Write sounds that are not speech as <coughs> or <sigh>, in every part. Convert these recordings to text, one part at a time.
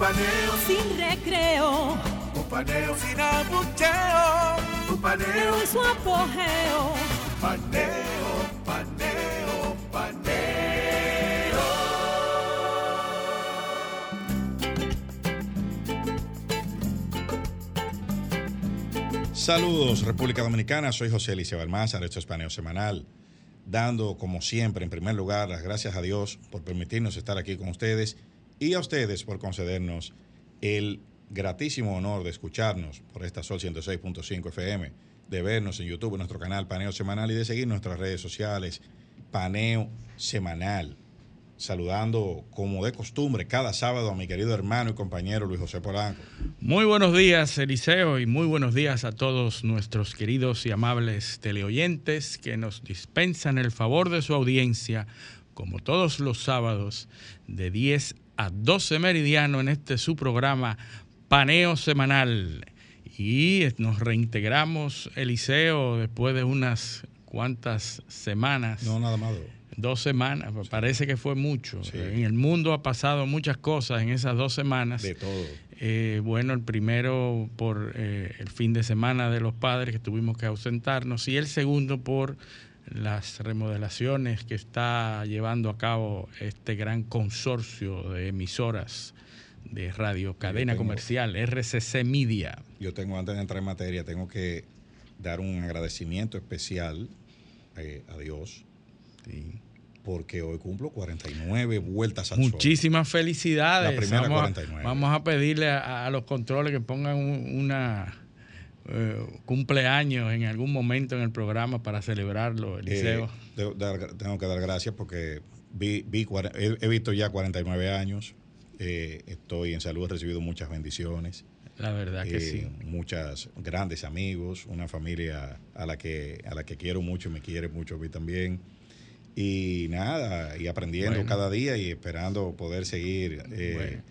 Un paneo sin recreo. Un paneo sin abucheo. Un paneo en su apogeo. Paneo, paneo, paneo. Saludos, República Dominicana. Soy José Alicia Balmázar. Esto es Paneo Semanal. Dando, como siempre, en primer lugar, las gracias a Dios por permitirnos estar aquí con ustedes y a ustedes por concedernos el gratísimo honor de escucharnos por esta Sol 106.5 FM, de vernos en YouTube, en nuestro canal Paneo Semanal y de seguir nuestras redes sociales Paneo Semanal. Saludando como de costumbre cada sábado a mi querido hermano y compañero Luis José Polanco. Muy buenos días, Eliseo, y muy buenos días a todos nuestros queridos y amables teleoyentes que nos dispensan el favor de su audiencia, como todos los sábados, de 10 a 12 meridiano en este su programa Paneo Semanal. Y nos reintegramos, Eliseo, después de unas cuantas semanas. No, nada más. Dos semanas, sí. parece que fue mucho. Sí. En el mundo ha pasado muchas cosas en esas dos semanas. De todo. Eh, bueno, el primero por eh, el fin de semana de los padres que tuvimos que ausentarnos y el segundo por las remodelaciones que está llevando a cabo este gran consorcio de emisoras de radio, cadena tengo, comercial, RCC Media. Yo tengo, antes de entrar en materia, tengo que dar un agradecimiento especial eh, a Dios. Sí. Porque hoy cumplo 49 vueltas al Muchísimas sol. felicidades. La primera vamos 49. A, vamos a pedirle a, a los controles que pongan un, una eh, cumpleaños en algún momento en el programa para celebrarlo, Eliseo. Eh, tengo que dar gracias porque vi, vi he, he, visto ya 49 años. Eh, estoy en salud, he recibido muchas bendiciones. La verdad que sí. Muchas grandes amigos, una familia a la que a la que quiero mucho y me quiere mucho a mí también. Y nada, y aprendiendo bueno. cada día y esperando poder seguir eh, bueno.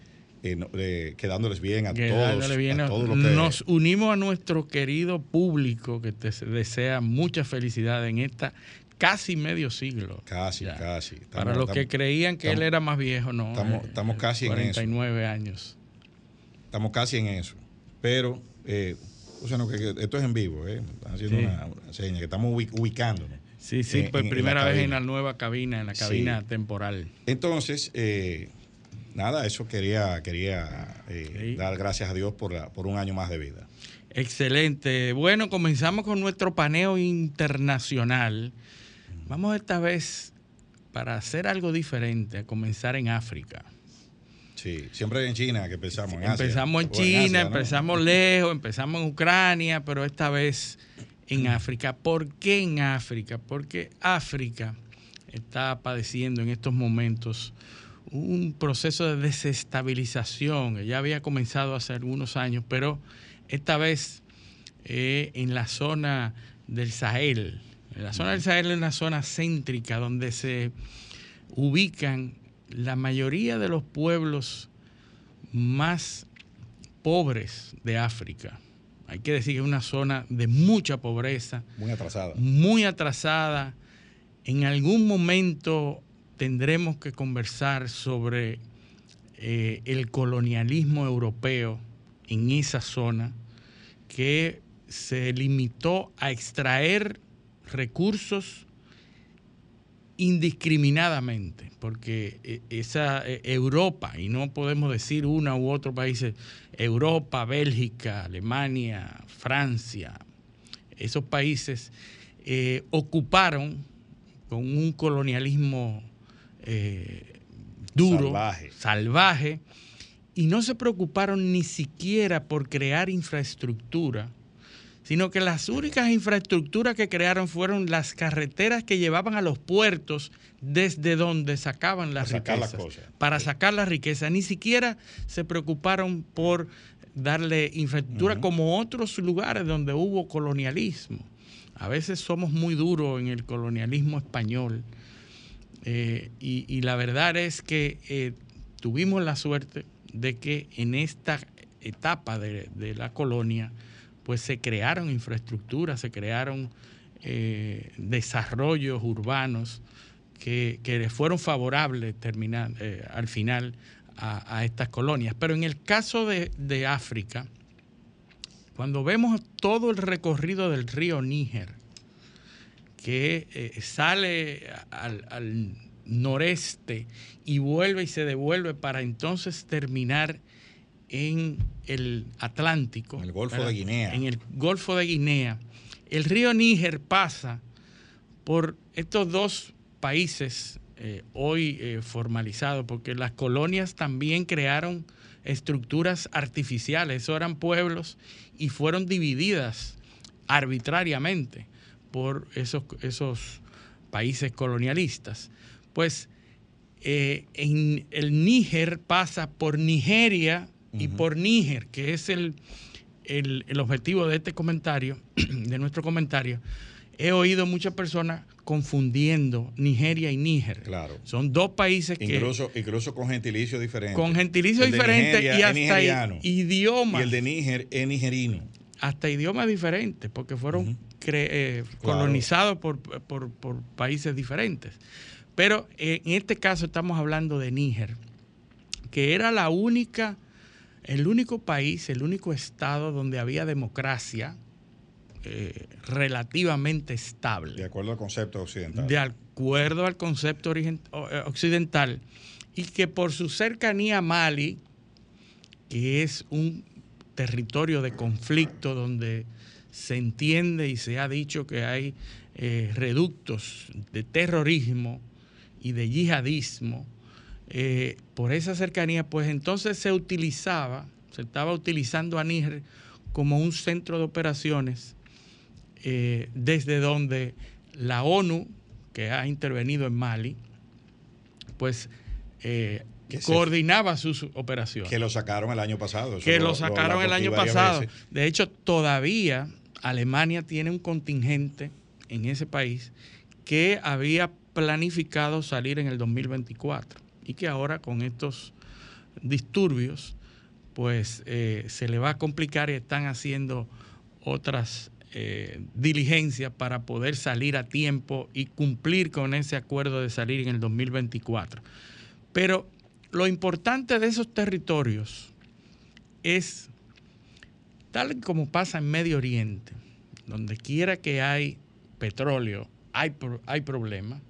Eh, eh, quedándoles bien a todos. Bien a a, todos que... Nos unimos a nuestro querido público que te desea mucha felicidad en esta casi medio siglo. Casi, ya. casi. Estamos, Para los estamos, que creían que estamos, él era más viejo, no. Estamos, estamos casi 49 en eso. años. Estamos casi en eso. Pero, eh, o sea, no, que, esto es en vivo, ¿eh? Están haciendo sí. una, una, seña, que estamos ubicándonos. Sí, sí, en, por en, primera en vez en la nueva cabina, en la cabina sí. temporal. Entonces, eh, nada, eso quería, quería eh, sí. dar gracias a Dios por, la, por un año más de vida. Excelente. Bueno, comenzamos con nuestro paneo internacional. Vamos esta vez para hacer algo diferente, a comenzar en África. Sí, siempre en China que empezamos. En empezamos Asia. en China, en Asia, ¿no? empezamos lejos, empezamos en Ucrania, pero esta vez en África. ¿Por qué en África? Porque África está padeciendo en estos momentos un proceso de desestabilización que ya había comenzado hace algunos años, pero esta vez eh, en la zona del Sahel. La zona del Sahel es una zona céntrica donde se ubican la mayoría de los pueblos más pobres de África. Hay que decir que es una zona de mucha pobreza. Muy atrasada. Muy atrasada. En algún momento tendremos que conversar sobre eh, el colonialismo europeo en esa zona que se limitó a extraer recursos indiscriminadamente, porque eh, esa eh, Europa, y no podemos decir una u otro país, Europa, Bélgica, Alemania, Francia, esos países ocuparon con un colonialismo eh, duro, salvaje. salvaje, y no se preocuparon ni siquiera por crear infraestructura, sino que las únicas infraestructuras que crearon fueron las carreteras que llevaban a los puertos desde donde sacaban las Para sacar las riquezas, para sacar la riqueza. Ni siquiera se preocuparon por darle infraestructura como otros lugares donde hubo colonialismo. A veces somos muy duros en el colonialismo español. Eh, y, la verdad es que eh, tuvimos la suerte de que en esta etapa de, la colonia, pues se crearon infraestructuras, se crearon eh, desarrollos urbanos que, que fueron favorables terminar, al final a, estas colonias. Pero en el caso de África, cuando vemos todo el recorrido del río Níger, que eh, sale al, al noreste y vuelve y se devuelve para entonces terminar en el Atlántico. En el Golfo ¿verdad? de Guinea. En el Golfo de Guinea. El río Níger pasa por estos dos países eh, hoy eh, formalizados, porque las colonias también crearon estructuras artificiales, eso eran pueblos y fueron divididas arbitrariamente por esos, esos países colonialistas. Pues eh, en el Níger pasa por Nigeria y por Níger, que es el, el- el objetivo de este comentario, <clears throat> de nuestro comentario. He oído muchas personas confundiendo Nigeria y Níger. Claro. Son dos países que Incluso, incluso con gentilicio diferente. con gentilicio El de diferente y hasta idiomas Y el de Níger es nigerino. hasta idiomas diferentes, porque fueron eh, Claro. colonizados por, por- por países diferentes. Pero eh, en este caso estamos hablando de Níger, que era la única, el único país, el único estado donde había democracia eh, relativamente De estable, acuerdo al concepto occidental. de acuerdo al concepto occidental, y que por su cercanía a Mali, que es un territorio de conflicto donde se entiende y se ha dicho que hay eh, reductos de terrorismo y de yihadismo, eh, por esa cercanía, pues entonces se utilizaba, se estaba utilizando a Níger como un centro de operaciones eh, desde donde la ONU, que ha intervenido en Mali, pues eh, Que se- coordinaba sus operaciones Que lo sacaron el año pasado. Eso que lo sacaron el año pasado. veces. De hecho, todavía Alemania tiene un contingente en ese país que había planificado salir en el 2024 y que ahora con estos disturbios, pues eh, se le va a complicar y están haciendo otras eh, diligencias para poder salir a tiempo y cumplir con ese acuerdo de salir en el 2024. Pero lo importante de esos territorios es, tal como pasa en Medio Oriente, donde quiera que hay petróleo, hay, hay problemas,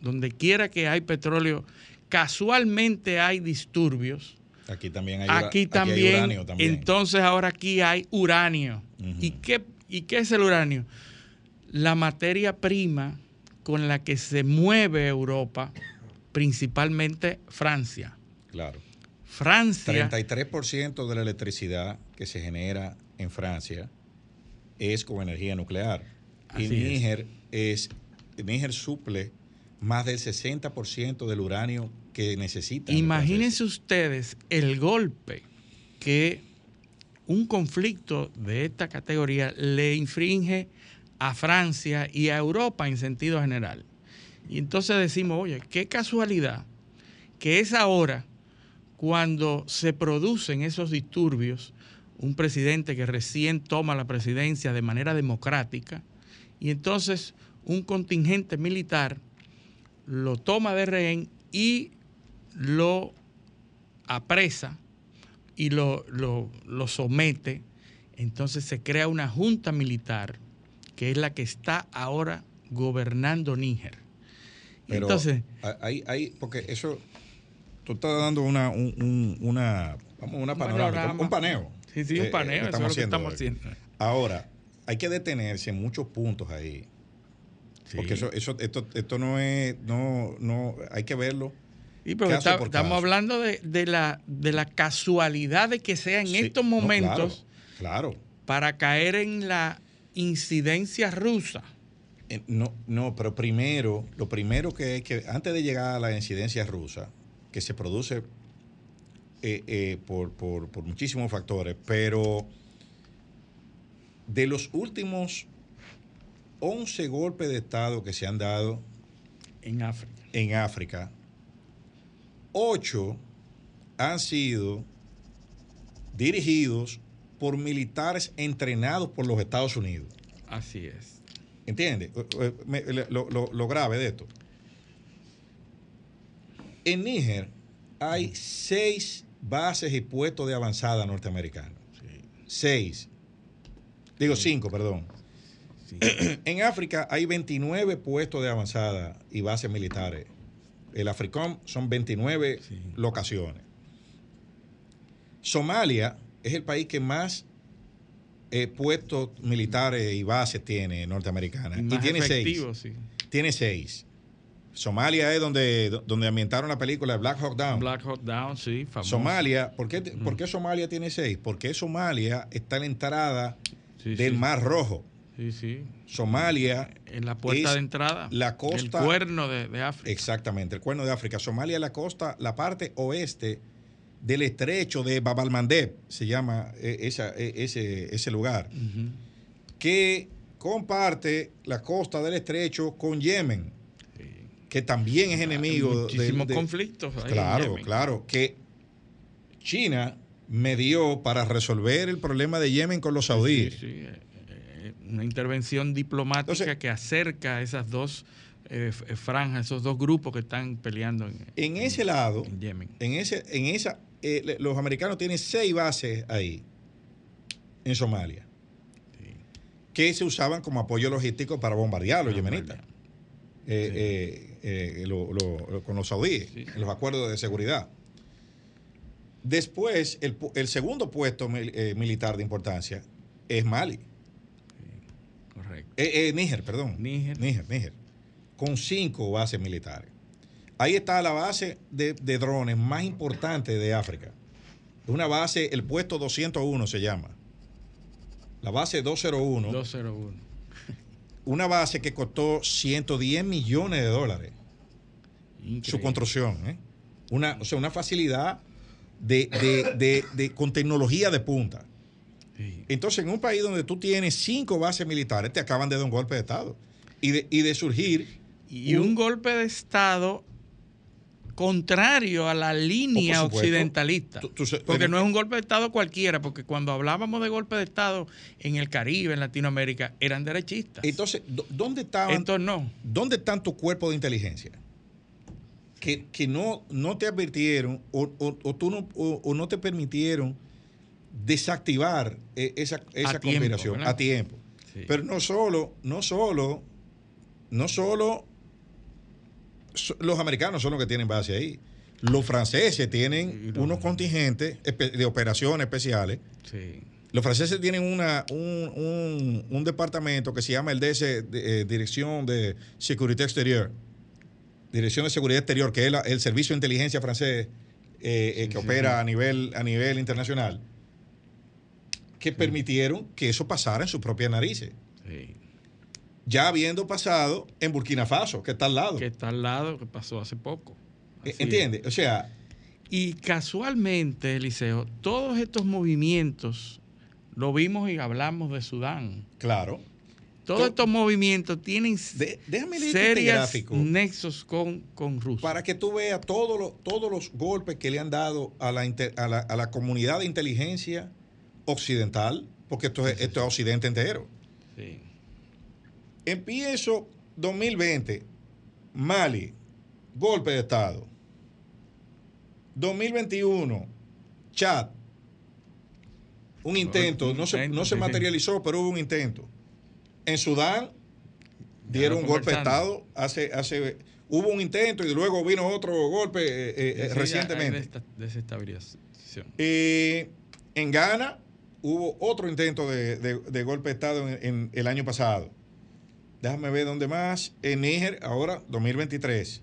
donde quiera que hay petróleo, casualmente hay disturbios, Aquí también hay, ura- aquí hay uranio también. entonces ahora aquí hay uranio. ¿Y, qué, ¿Y qué es el uranio? La materia prima con la que se mueve Europa, principalmente Francia. Claro. Francia 33% de la electricidad que se genera en Francia es con energía nuclear. y Así es. Níger es. Níger suple más del 60% del uranio que necesita. Imagínense ustedes el golpe que un conflicto de esta categoría le infringe a Francia y a Europa en sentido general. Y entonces decimos, oye, qué casualidad que es ahora cuando se producen esos disturbios, un presidente que recién toma la presidencia de manera democrática, y entonces un contingente militar lo toma de rehén y lo apresa y lo, lo- lo somete. Entonces se crea una junta militar que es la que está ahora gobernando Níger. Pero entonces, hay, hay, porque eso, tú estás dando una, un- un- una, vamos, una Un panorámica, un paneo. Sí, sí, un Eh, paneo, eh, eso es lo que haciendo estamos haciendo. Ahora, hay que detenerse en muchos puntos ahí. Sí. Porque eso, eso, esto, esto no es, no, no, hay que verlo. Está- estamos hablando de, de la, de la casualidad de que sea en Sí, estos no, momentos claro, claro. para caer en la incidencia rusa. Eh, no, no, pero primero, lo primero que hay que, antes de llegar a la incidencia rusa, que se produce eh, eh, por, por, por muchísimos factores, pero de los últimos 11 golpes de Estado que se han dado En África. en África, 8 han sido dirigidos por militares entrenados por los Estados Unidos. Así es. ¿Entiendes? Eh, Lo, lo- lo grave de esto. En Níger hay seis bases y puestos de avanzada norteamericanos. Seis. Digo cinco, perdón. Sí. <clears throat> En África hay 29 puestos de avanzada y bases militares. El AFRICOM son 29 Sí. locaciones. Somalia es el país que más eh, puestos militares y bases tiene norteamericana. Y tiene seis. sí. Tiene seis. Somalia es donde, donde ambientaron la película Black Hawk Down. Black Hawk Down, sí, famoso. Somalia, ¿por qué, por qué Somalia tiene seis? Porque Somalia está en la entrada Sí, del sí. Mar Rojo. Sí, sí. Somalia En la puerta de entrada. la costa- El cuerno de, de África. Exactamente, el cuerno de África. Somalia es la costa, la parte oeste del estrecho de Bab al-Mandeb, se llama eh, esa- eh, ese, ese lugar, que comparte la costa del estrecho con Yemen. Que también es enemigo de- Muchísimos de- conflictos. ahí Claro, claro, que China me dio para resolver el problema de Yemen con los saudíes. Sí, sí, eh, eh, una intervención diplomática Entonces- que acerca esas dos eh, franjas, esos dos grupos que están peleando en, En ese lado, en Yemen. en ese, en esa, eh, los americanos tienen seis bases ahí, en Somalia, Sí. que se usaban como apoyo logístico para bombardear a los yemenitas, eh, eh, lo- lo- lo- con los saudíes, Sí. en los acuerdos de seguridad. Después, el, segundo puesto mil- eh, militar de importancia es Mali. Correcto. Eh, Níger, perdón. Níger. Níger, Níger. Con cinco bases militares. Ahí está la base de, de drones más importante de África. Una base, el puesto 201 se llama. La base 201. 201. Una base que costó 110 millones de dólares. Su construcción. ¿eh? Una, o sea, una facilidad de, de- de- de- con tecnología de punta. Sí. Entonces, en un país donde tú tienes cinco bases militares, te acaban de dar un golpe de Estado. Y de, y de surgir Y un golpe de Estado contrario a la línea por occidentalista. Tú- tú se- porque no es un golpe de Estado cualquiera, porque cuando hablábamos de golpe de Estado en el Caribe, en Latinoamérica, eran derechistas. Entonces, ¿dó- ¿dónde estaban, Estos no. ¿dónde están tus cuerpos de inteligencia? Que, que no, no te advirtieron o, o- o tú no, o, o no te permitieron desactivar esa, esa tiempo, conspiración ¿verdad? a tiempo. Sí. Pero no solo, no solo, no solo so- los americanos son los que tienen base ahí. Los franceses tienen unos contingentes de operaciones especiales. Sí. Los franceses tienen una, un, un- un departamento que se llama el DS, eh, Dirección de Seguridad Exterior. Dirección de Seguridad Exterior, que es la- el servicio de inteligencia francés eh, eh, que sí, opera sí. A, nivel, a nivel internacional, que permitieron que eso pasara en sus propias narices. Ya habiendo pasado en Burkina Faso, que está al lado. Que está al lado, que pasó hace poco. Eh, Así ¿Entiendes? O sea. Y casualmente, Eliseo, todos estos movimientos lo vimos y hablamos de Sudán. claro. Todos To- estos movimientos tienen De- déjame leer este serios gráfico. nexos con, con Rusia. para que tú veas todos los, todos los golpes que le han dado a la, inter- a la, a la comunidad de inteligencia occidental, porque esto es, esto es occidente entero. Sí. Empiezo 2020, Mali, golpe de Estado. 2021, Chad, un intento, no se, no materializó, pero hubo un intento. En Sudán dieron un golpe de. Estado hace, hace, hubo un intento y luego vino otro golpe eh, eh, recientemente. desestabilización. Eh, en Ghana hubo otro intento de, de- de golpe de Estado en, en el año pasado. Déjame ver dónde más. En Níger, ahora 2023.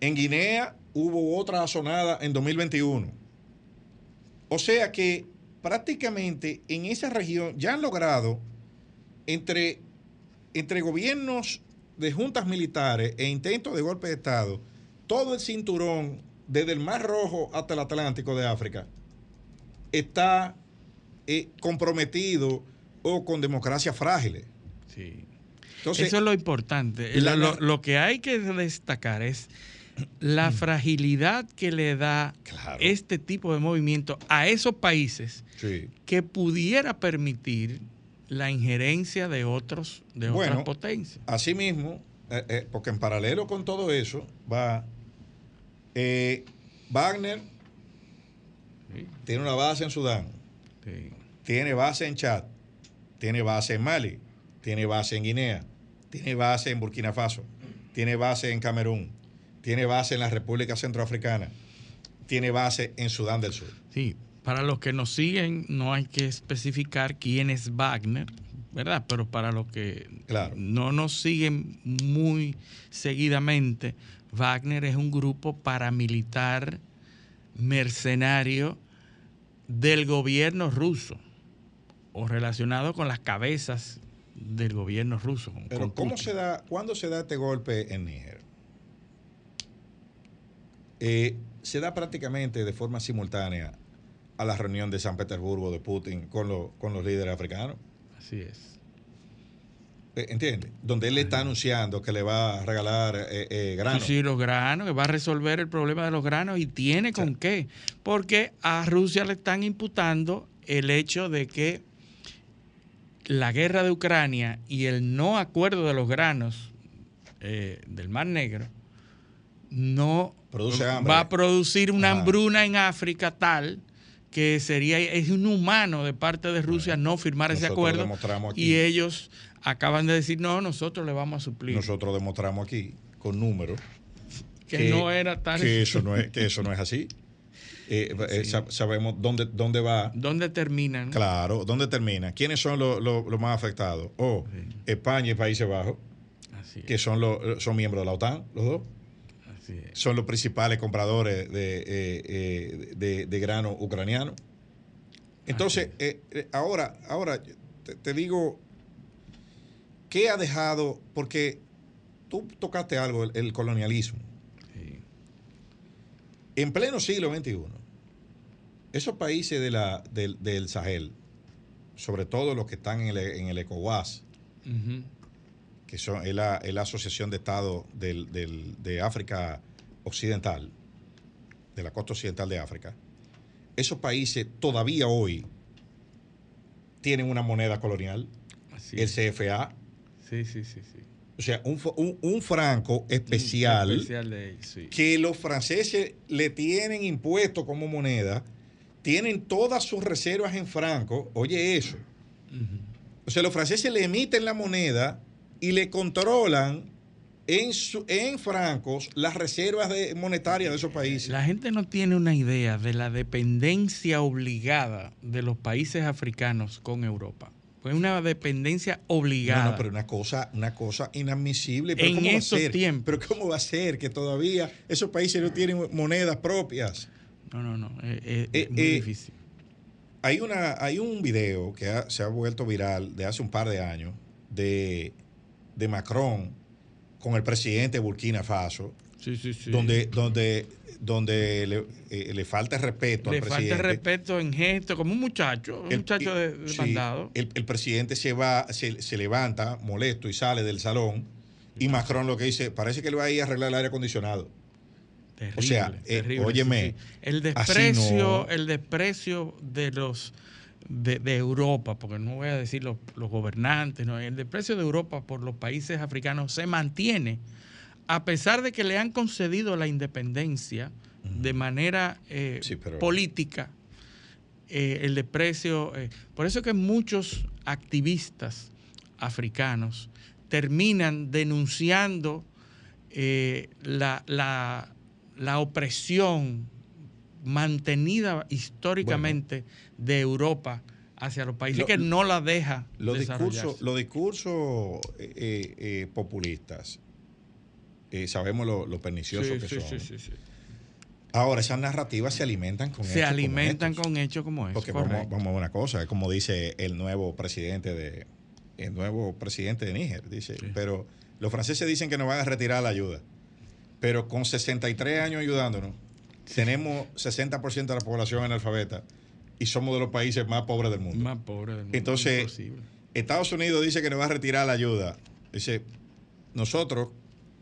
En Guinea hubo otra sonada en 2021. O sea que prácticamente en esa región ya han logrado entre, entre gobiernos de juntas militares e intentos de golpe de Estado, todo el cinturón, desde el Mar Rojo hasta el Atlántico de África, está eh, comprometido o con democracias frágiles. Sí. Entonces, Eso es lo importante. lo, lo, que hay que destacar es la mm. fragilidad que le da este tipo de movimiento a esos países que pudiera permitir la injerencia de otros de otras potencias. Asimismo, eh, eh, porque en paralelo con todo eso va eh, Wagner tiene una base en Sudán, tiene base en Chad, tiene base en Mali, tiene base en Guinea, tiene base en Burkina Faso, tiene base en Camerún, tiene base en la República Centroafricana, tiene base en Sudán del Sur. Sí, para los que nos siguen no hay que especificar quién es Wagner, ¿verdad? Pero para los que no nos siguen muy seguidamente, Wagner es un grupo paramilitar mercenario del gobierno ruso o relacionado con las cabezas del gobierno ruso. Pero ¿cómo se da, cuándo se da este golpe en Níger? Eh, se da prácticamente de forma simultánea a la reunión de San Petersburgo de Putin con, con los líderes africanos. Así es. Eh, ¿Entiendes? Donde él le está anunciando que le va a regalar eh, granos. Sí, los granos, que va a resolver el problema de los granos y tiene con qué. Porque a Rusia le están imputando el hecho de que la guerra de Ucrania y el no acuerdo de los granos del Mar Negro no va a producir una hambruna en África tal que sería es inhumano de parte de Rusia no firmar ese acuerdo y ellos acaban de decir no nosotros le vamos a suplir nosotros demostramos aquí con números que, no era tal. que eso no es que eso no es así eh, eh, sabemos dónde dónde va. Dónde terminan claro dónde termina quiénes son los más afectados o España y Países Bajos que son los son miembros de la OTAN los dos. Son los principales compradores de, eh, eh, de, grano ucraniano. Entonces, ahora, ahora te, digo, ¿qué ha dejado? Porque tú tocaste algo, el, colonialismo. En pleno siglo XXI, esos países de la, del, Sahel, sobre todo los que están en el, en el ECOWAS, que son, es, la, Asociación de Estados de África Occidental, de la costa occidental de África, esos países todavía hoy tienen una moneda colonial, el CFA. Sí, sí, sí, sí. O sea, un, franco especial, que los franceses le tienen impuesto como moneda, tienen todas sus reservas en franco. Oye, eso. O sea, los franceses le emiten la moneda y le controlan en, en francos las reservas de, monetarias de esos países. La gente no tiene una idea de la dependencia obligada de los países africanos con Europa. Es una dependencia obligada. No, no, pero una cosa, una cosa inadmisible. Pero en ¿cómo estos tiempos. Pero ¿cómo va a ser que todavía esos países no tienen monedas propias? No, no, no. Es, eh, muy eh, difícil. Hay, una, hay un video que se ha vuelto viral de hace un par de años de de Macron con el presidente de Burkina Faso, donde, donde, donde le, eh, falta respeto le al presidente. Le falta respeto en gesto, como un muchacho, un muchacho de, mandado. El, presidente se va, se, levanta molesto y sale del salón y Macron lo que dice, parece que le va a ir a arreglar el aire acondicionado. Terrible, o sea, eh, óyeme. El desprecio, el desprecio de los de, Europa, porque no voy a decir los, gobernantes, no, el desprecio de Europa por los países africanos se mantiene, a pesar de que le han concedido la independencia de manera eh, política, eh, el desprecio. Eh, por eso que muchos activistas africanos terminan denunciando la, la, la opresión mantenida históricamente de Europa hacia los países que no la deja los discursos los discursos eh, eh, eh, populistas sabemos lo, perniciosos que son. ahora esas narrativas se alimentan con se alimentan con hechos como porque vamos, vamos, a una cosa es como dice el nuevo presidente de, el nuevo presidente de Níger, dice, pero los franceses dicen que nos van a retirar la ayuda, pero con 63 años ayudándonos, tenemos 60% de la población analfabeta y somos de los países más pobres del mundo. Más pobres del mundo. Entonces, Imposible. Estados Unidos dice que nos va a retirar la ayuda. Dice, nosotros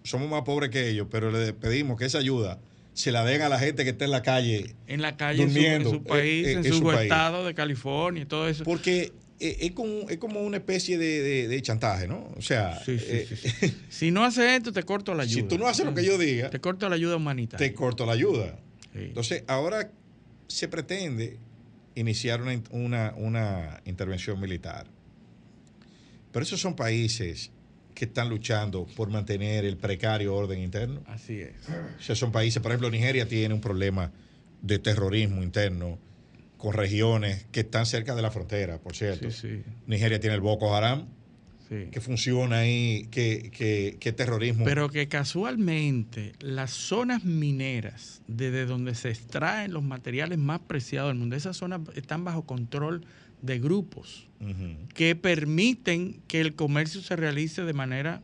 somos más pobres que ellos, pero le pedimos que esa ayuda se la den a la gente que está en la calle. En la calle, en su- durmiendo, en su, país, eh, en, en su, estado de California y todo eso. Porque es, como, es como una especie de, de- de chantaje, ¿no? O sea, Sí, sí, eh, sí, <laughs> si no haces esto, te corto la ayuda. si tú no haces lo que yo diga, Te corto la ayuda humanitaria. te corto la ayuda. Entonces, ahora se pretende iniciar una, una- una intervención militar. Pero esos son países que están luchando por mantener el precario orden interno. Así es. O sea, son países, por ejemplo, Nigeria tiene un problema de terrorismo interno con regiones que están cerca de la frontera, por cierto. Sí, sí. Nigeria tiene el Boko Haram, sí. que funciona ahí, que, que, que terrorismo. Pero que casualmente las zonas mineras, desde donde se extraen los materiales más preciados del mundo, esas zonas están bajo control de grupos que permiten que el comercio se realice de manera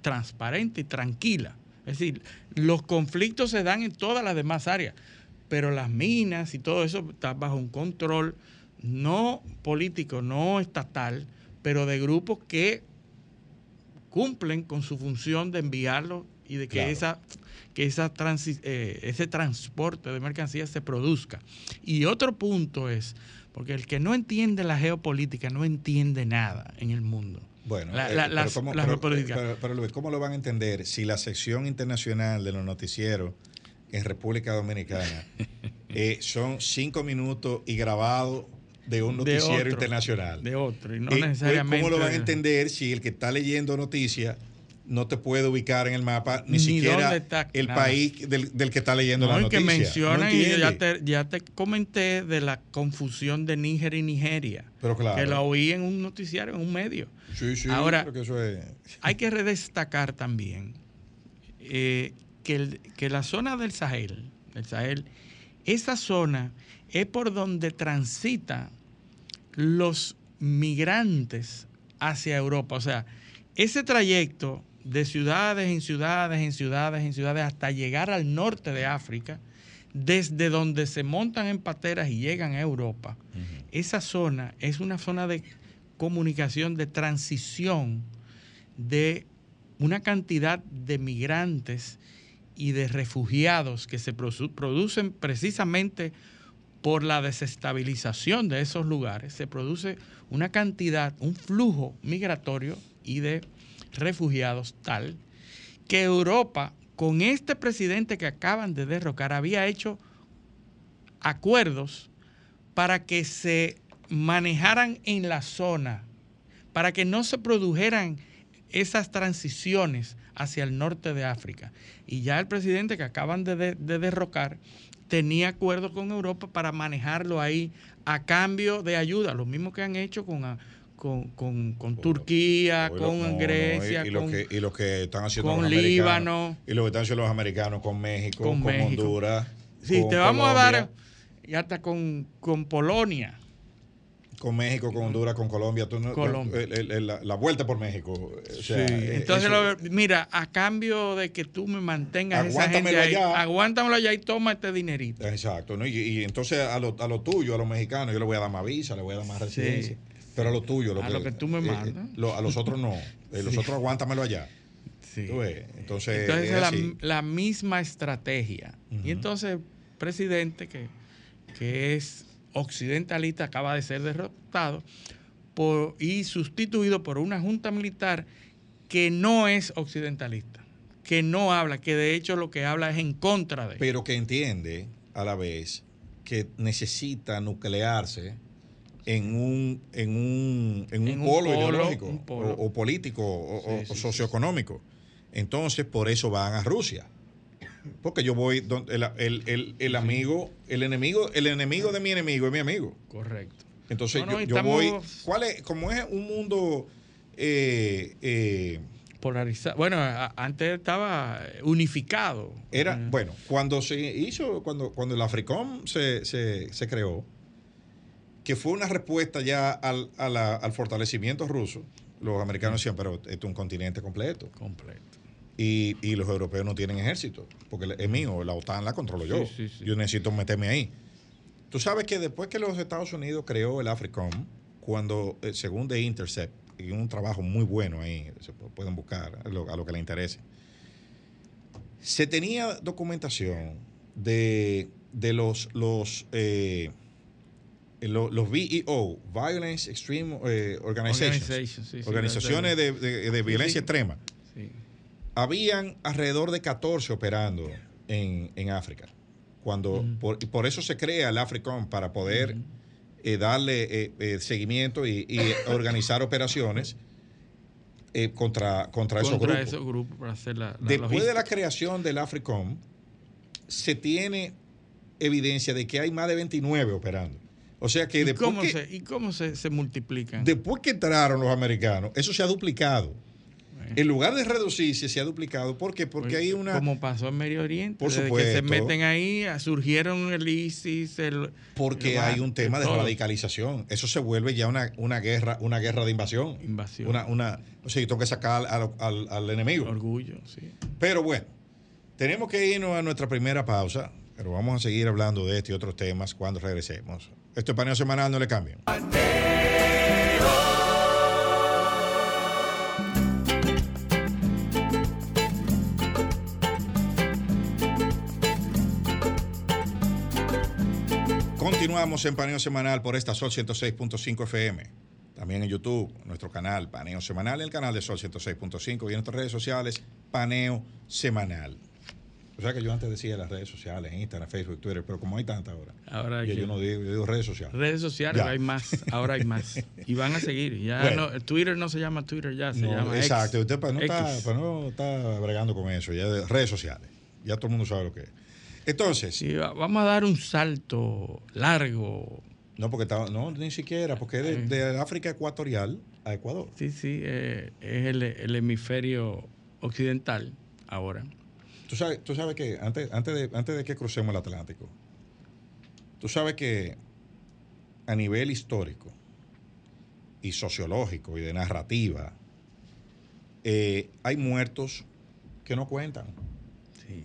transparente y tranquila. Es decir, los conflictos se dan en todas las demás áreas, pero las minas y todo eso está bajo un control no político, no estatal, pero de grupos que cumplen con su función de enviarlo y de que, Claro. esa, que esa transi- eh, ese transporte de mercancías se produzca. Y otro punto es, porque el que no entiende la geopolítica no entiende nada en el mundo. Bueno, La- eh, la- pero las- ¿cómo- las pero- pero- pero, Luis, ¿cómo lo van a entender si la sección internacional de los noticieros en República Dominicana eh, son cinco minutos y grabado de un De noticiero otro, internacional? De otro, y no Eh, necesariamente. ¿Cómo lo van a entender si el que está leyendo noticias no te puede ubicar en el mapa ni, Ni siquiera está, el nada. país del, del que está leyendo No, la y noticia? que mencionan, No y yo ya te, ya te comenté de la confusión de Níger y Nigeria. Pero claro. Que la oí en un noticiario, en un medio. Sí, sí, Ahora- creo que eso es... Hay que redestacar también eh, que, el- que la zona del Sahel, del Sahel, esa zona es por donde transitan los migrantes hacia Europa. O sea, ese trayecto de ciudades en ciudades, en ciudades, en ciudades, hasta llegar al norte de África, desde donde se montan en pateras y llegan a Europa, esa zona es una zona de comunicación, de transición de una cantidad de migrantes y de refugiados que se produ- producen precisamente por la desestabilización de esos lugares. Se produce una cantidad, un flujo migratorio y de refugiados tal que Europa, con este presidente que acaban de derrocar, había hecho acuerdos para que se manejaran en la zona, para que no se produjeran esas transiciones hacia el norte de África. Y ya el presidente que acaban de, de- de derrocar tenía acuerdos con Europa para manejarlo ahí a cambio de ayuda, lo mismo que han hecho con, a- con, con- con Turquía, con no, no, Grecia, y, y lo con, que, y lo que están haciendo con los Líbano. y lo que están haciendo los americanos con México, Con con, México. Honduras. Sí, con te vamos a dar, y hasta con, con Polonia. Con México, con Honduras, con Colombia, tú Colombia. el- el- el- la, la vuelta por México. o sea, Sí, eh, Entonces, eso- lo- mira, a cambio de que tú me mantengas esa gente ahí, allá. aguántamelo allá y toma este dinerito. Exacto, ¿no? y, y entonces a lo, a lo tuyo, a los mexicanos, yo le voy a dar más visa, le voy a dar más residencia. Pero a lo tuyo, lo A lo que tú me eh, mandas. lo- a los otros no. Eh, <laughs> los otros aguántamelo allá. Sí. Entonces, Entonces, es la, misma estrategia. Y entonces, presidente que, que es occidentalista acaba de ser derrotado por, y sustituido por una junta militar que no es occidentalista, que no habla, que de hecho lo que habla es en contra de. pero que entiende a la vez que necesita nuclearse en un, en un, en un, En un polo, ideológico un polo. O, o político o, o- Sí, o sí, socioeconómico. Entonces, por eso van a Rusia. Porque yo voy donde el, el- el- el amigo, el enemigo, el enemigo de mi enemigo es mi amigo. Correcto. Entonces No, no, yo, yo estamos- voy. ¿Cuál es? Como es un mundo eh, eh, Polarizado. Bueno, antes estaba unificado. Era, Mm. bueno, cuando se hizo, cuando, cuando el Africom se, se, se creó, que fue una respuesta ya al, a la- al fortalecimiento ruso. Los americanos decían, pero esto es un continente completo. Completo. Y, y los europeos no tienen ejército, porque es mío, la OTAN la controlo yo. Sí, sí, sí. Yo necesito meterme ahí. Tú sabes que después que los Estados Unidos creó el AFRICOM, cuando, eh, según The Intercept, y un trabajo muy bueno ahí, se pu- pueden buscar a lo, a lo que les interese, se tenía documentación de, de los, los, eh, lo- los VEO, Violence Extreme eh, Organizations, sí, organizaciones de, de- de violencia extrema. Habían alrededor de 14 operando en, en África. Cuando, por, y por eso se crea el AFRICOM, para poder eh, darle eh, eh, seguimiento y, y <coughs> organizar operaciones contra, contra, esos grupos. esos grupos para hacer la, la Después de la creación del AFRICOM, se tiene evidencia de que hay más de 29 operando. O sea que ¿Y después cómo, que, se, ¿Y cómo se, se multiplican? después que entraron los americanos, eso se ha duplicado. En lugar de reducirse, se ha duplicado. ¿Por qué? Porque hay una... Como pasó en Medio Oriente. Por desde que supuesto. se meten ahí, ah, surgieron el ISIS, el... Porque el- hay un tema de todo. radicalización. Eso se vuelve ya una, una guerra, una guerra de invasión. Invasión. Una, una, o sea, yo tengo que sacar al, al- al enemigo. Orgullo, sí. Pero bueno, tenemos que irnos a nuestra primera pausa, pero vamos a seguir hablando de este y otros temas cuando regresemos. Esto es paneo semanal, no le cambien. Continuamos en Paneo Semanal por esta Sol 106.5 FM. También en YouTube, nuestro canal Paneo Semanal, el canal de Sol 106.5 y en nuestras redes sociales Paneo Semanal. O sea que yo antes decía las redes sociales, Instagram, Facebook, Twitter, pero como hay tantas ahora, Ahora yo, que- yo no digo, yo digo redes sociales. Redes sociales, Ya. hay más, ahora hay más. <laughs> Y van a seguir. Ya Bueno. no, Twitter no se llama Twitter, ya se No, llama X. exacto, usted para no, está, X. para no estar bregando con eso, ya de redes sociales. Ya todo el mundo sabe lo que es. Entonces, Sí, va- vamos a dar un salto largo. no porque estaba, no, ni siquiera, porque es de, de África Ecuatorial a Ecuador. Sí, sí, eh, es el, el hemisferio occidental ahora. Tú sabes, tú sabes que antes, antes, de, antes de que crucemos el Atlántico, tú sabes que a nivel histórico y sociológico y de narrativa, eh, hay muertos que no cuentan. Sí.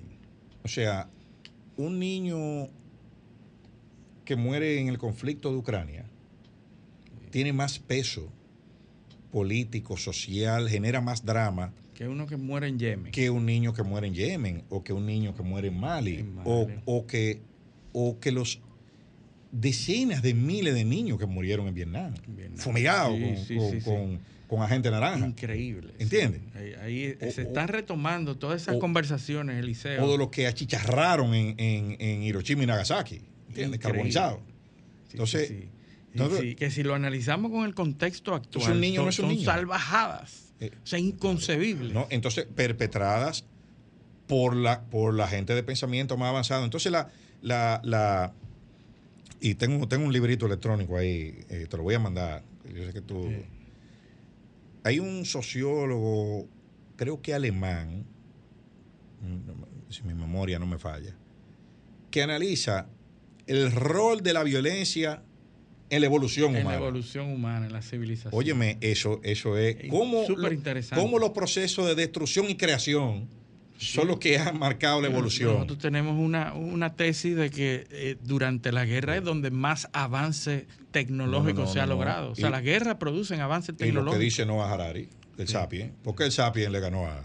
O sea, un niño que muere en el conflicto de Ucrania tiene más peso político, social, genera más drama Que uno que muere en Yemen. que un niño que muere en Yemen o que un niño que muere en Mali, En Mali. O, o que, o que los decenas de miles de niños que murieron en Vietnam, fumigados Sí, con, sí, con- sí, sí. con- con agente naranja. Increíble. sí. ¿Entiendes? Ahí, ahí O- se están retomando todas esas o- conversaciones, Eliseo. O de los que achicharraron en, en, en Hiroshima y Nagasaki, ¿entiendes? Carbonizado. Sí, Entonces, sí, entonces- que si lo analizamos con el contexto actual, un niño son, no es un son niño. salvajadas. Eh, o sea, inconcebibles. ¿no? Entonces, perpetradas por la, por la gente de pensamiento más avanzado. Entonces, la, la, la y tengo, tengo un librito electrónico ahí, eh, te lo voy a mandar. Yo sé que tú. Hay un sociólogo, creo que alemán, mm, si mi memoria no me falla, que analiza el rol de la violencia en la evolución en humana. la evolución humana, en la civilización. Óyeme, eso, eso es. ¿Cómo, súper interesante. cómo los procesos de destrucción y creación son los que han marcado la evolución? Nosotros tenemos una, una tesis de que eh, durante la guerra es donde más avance tecnológico No, no, no, se ha logrado. O sea, las guerras producen avances y lo que tecnológicos. dice Noah Harari, el Sapien, porque el Sapien le ganó a,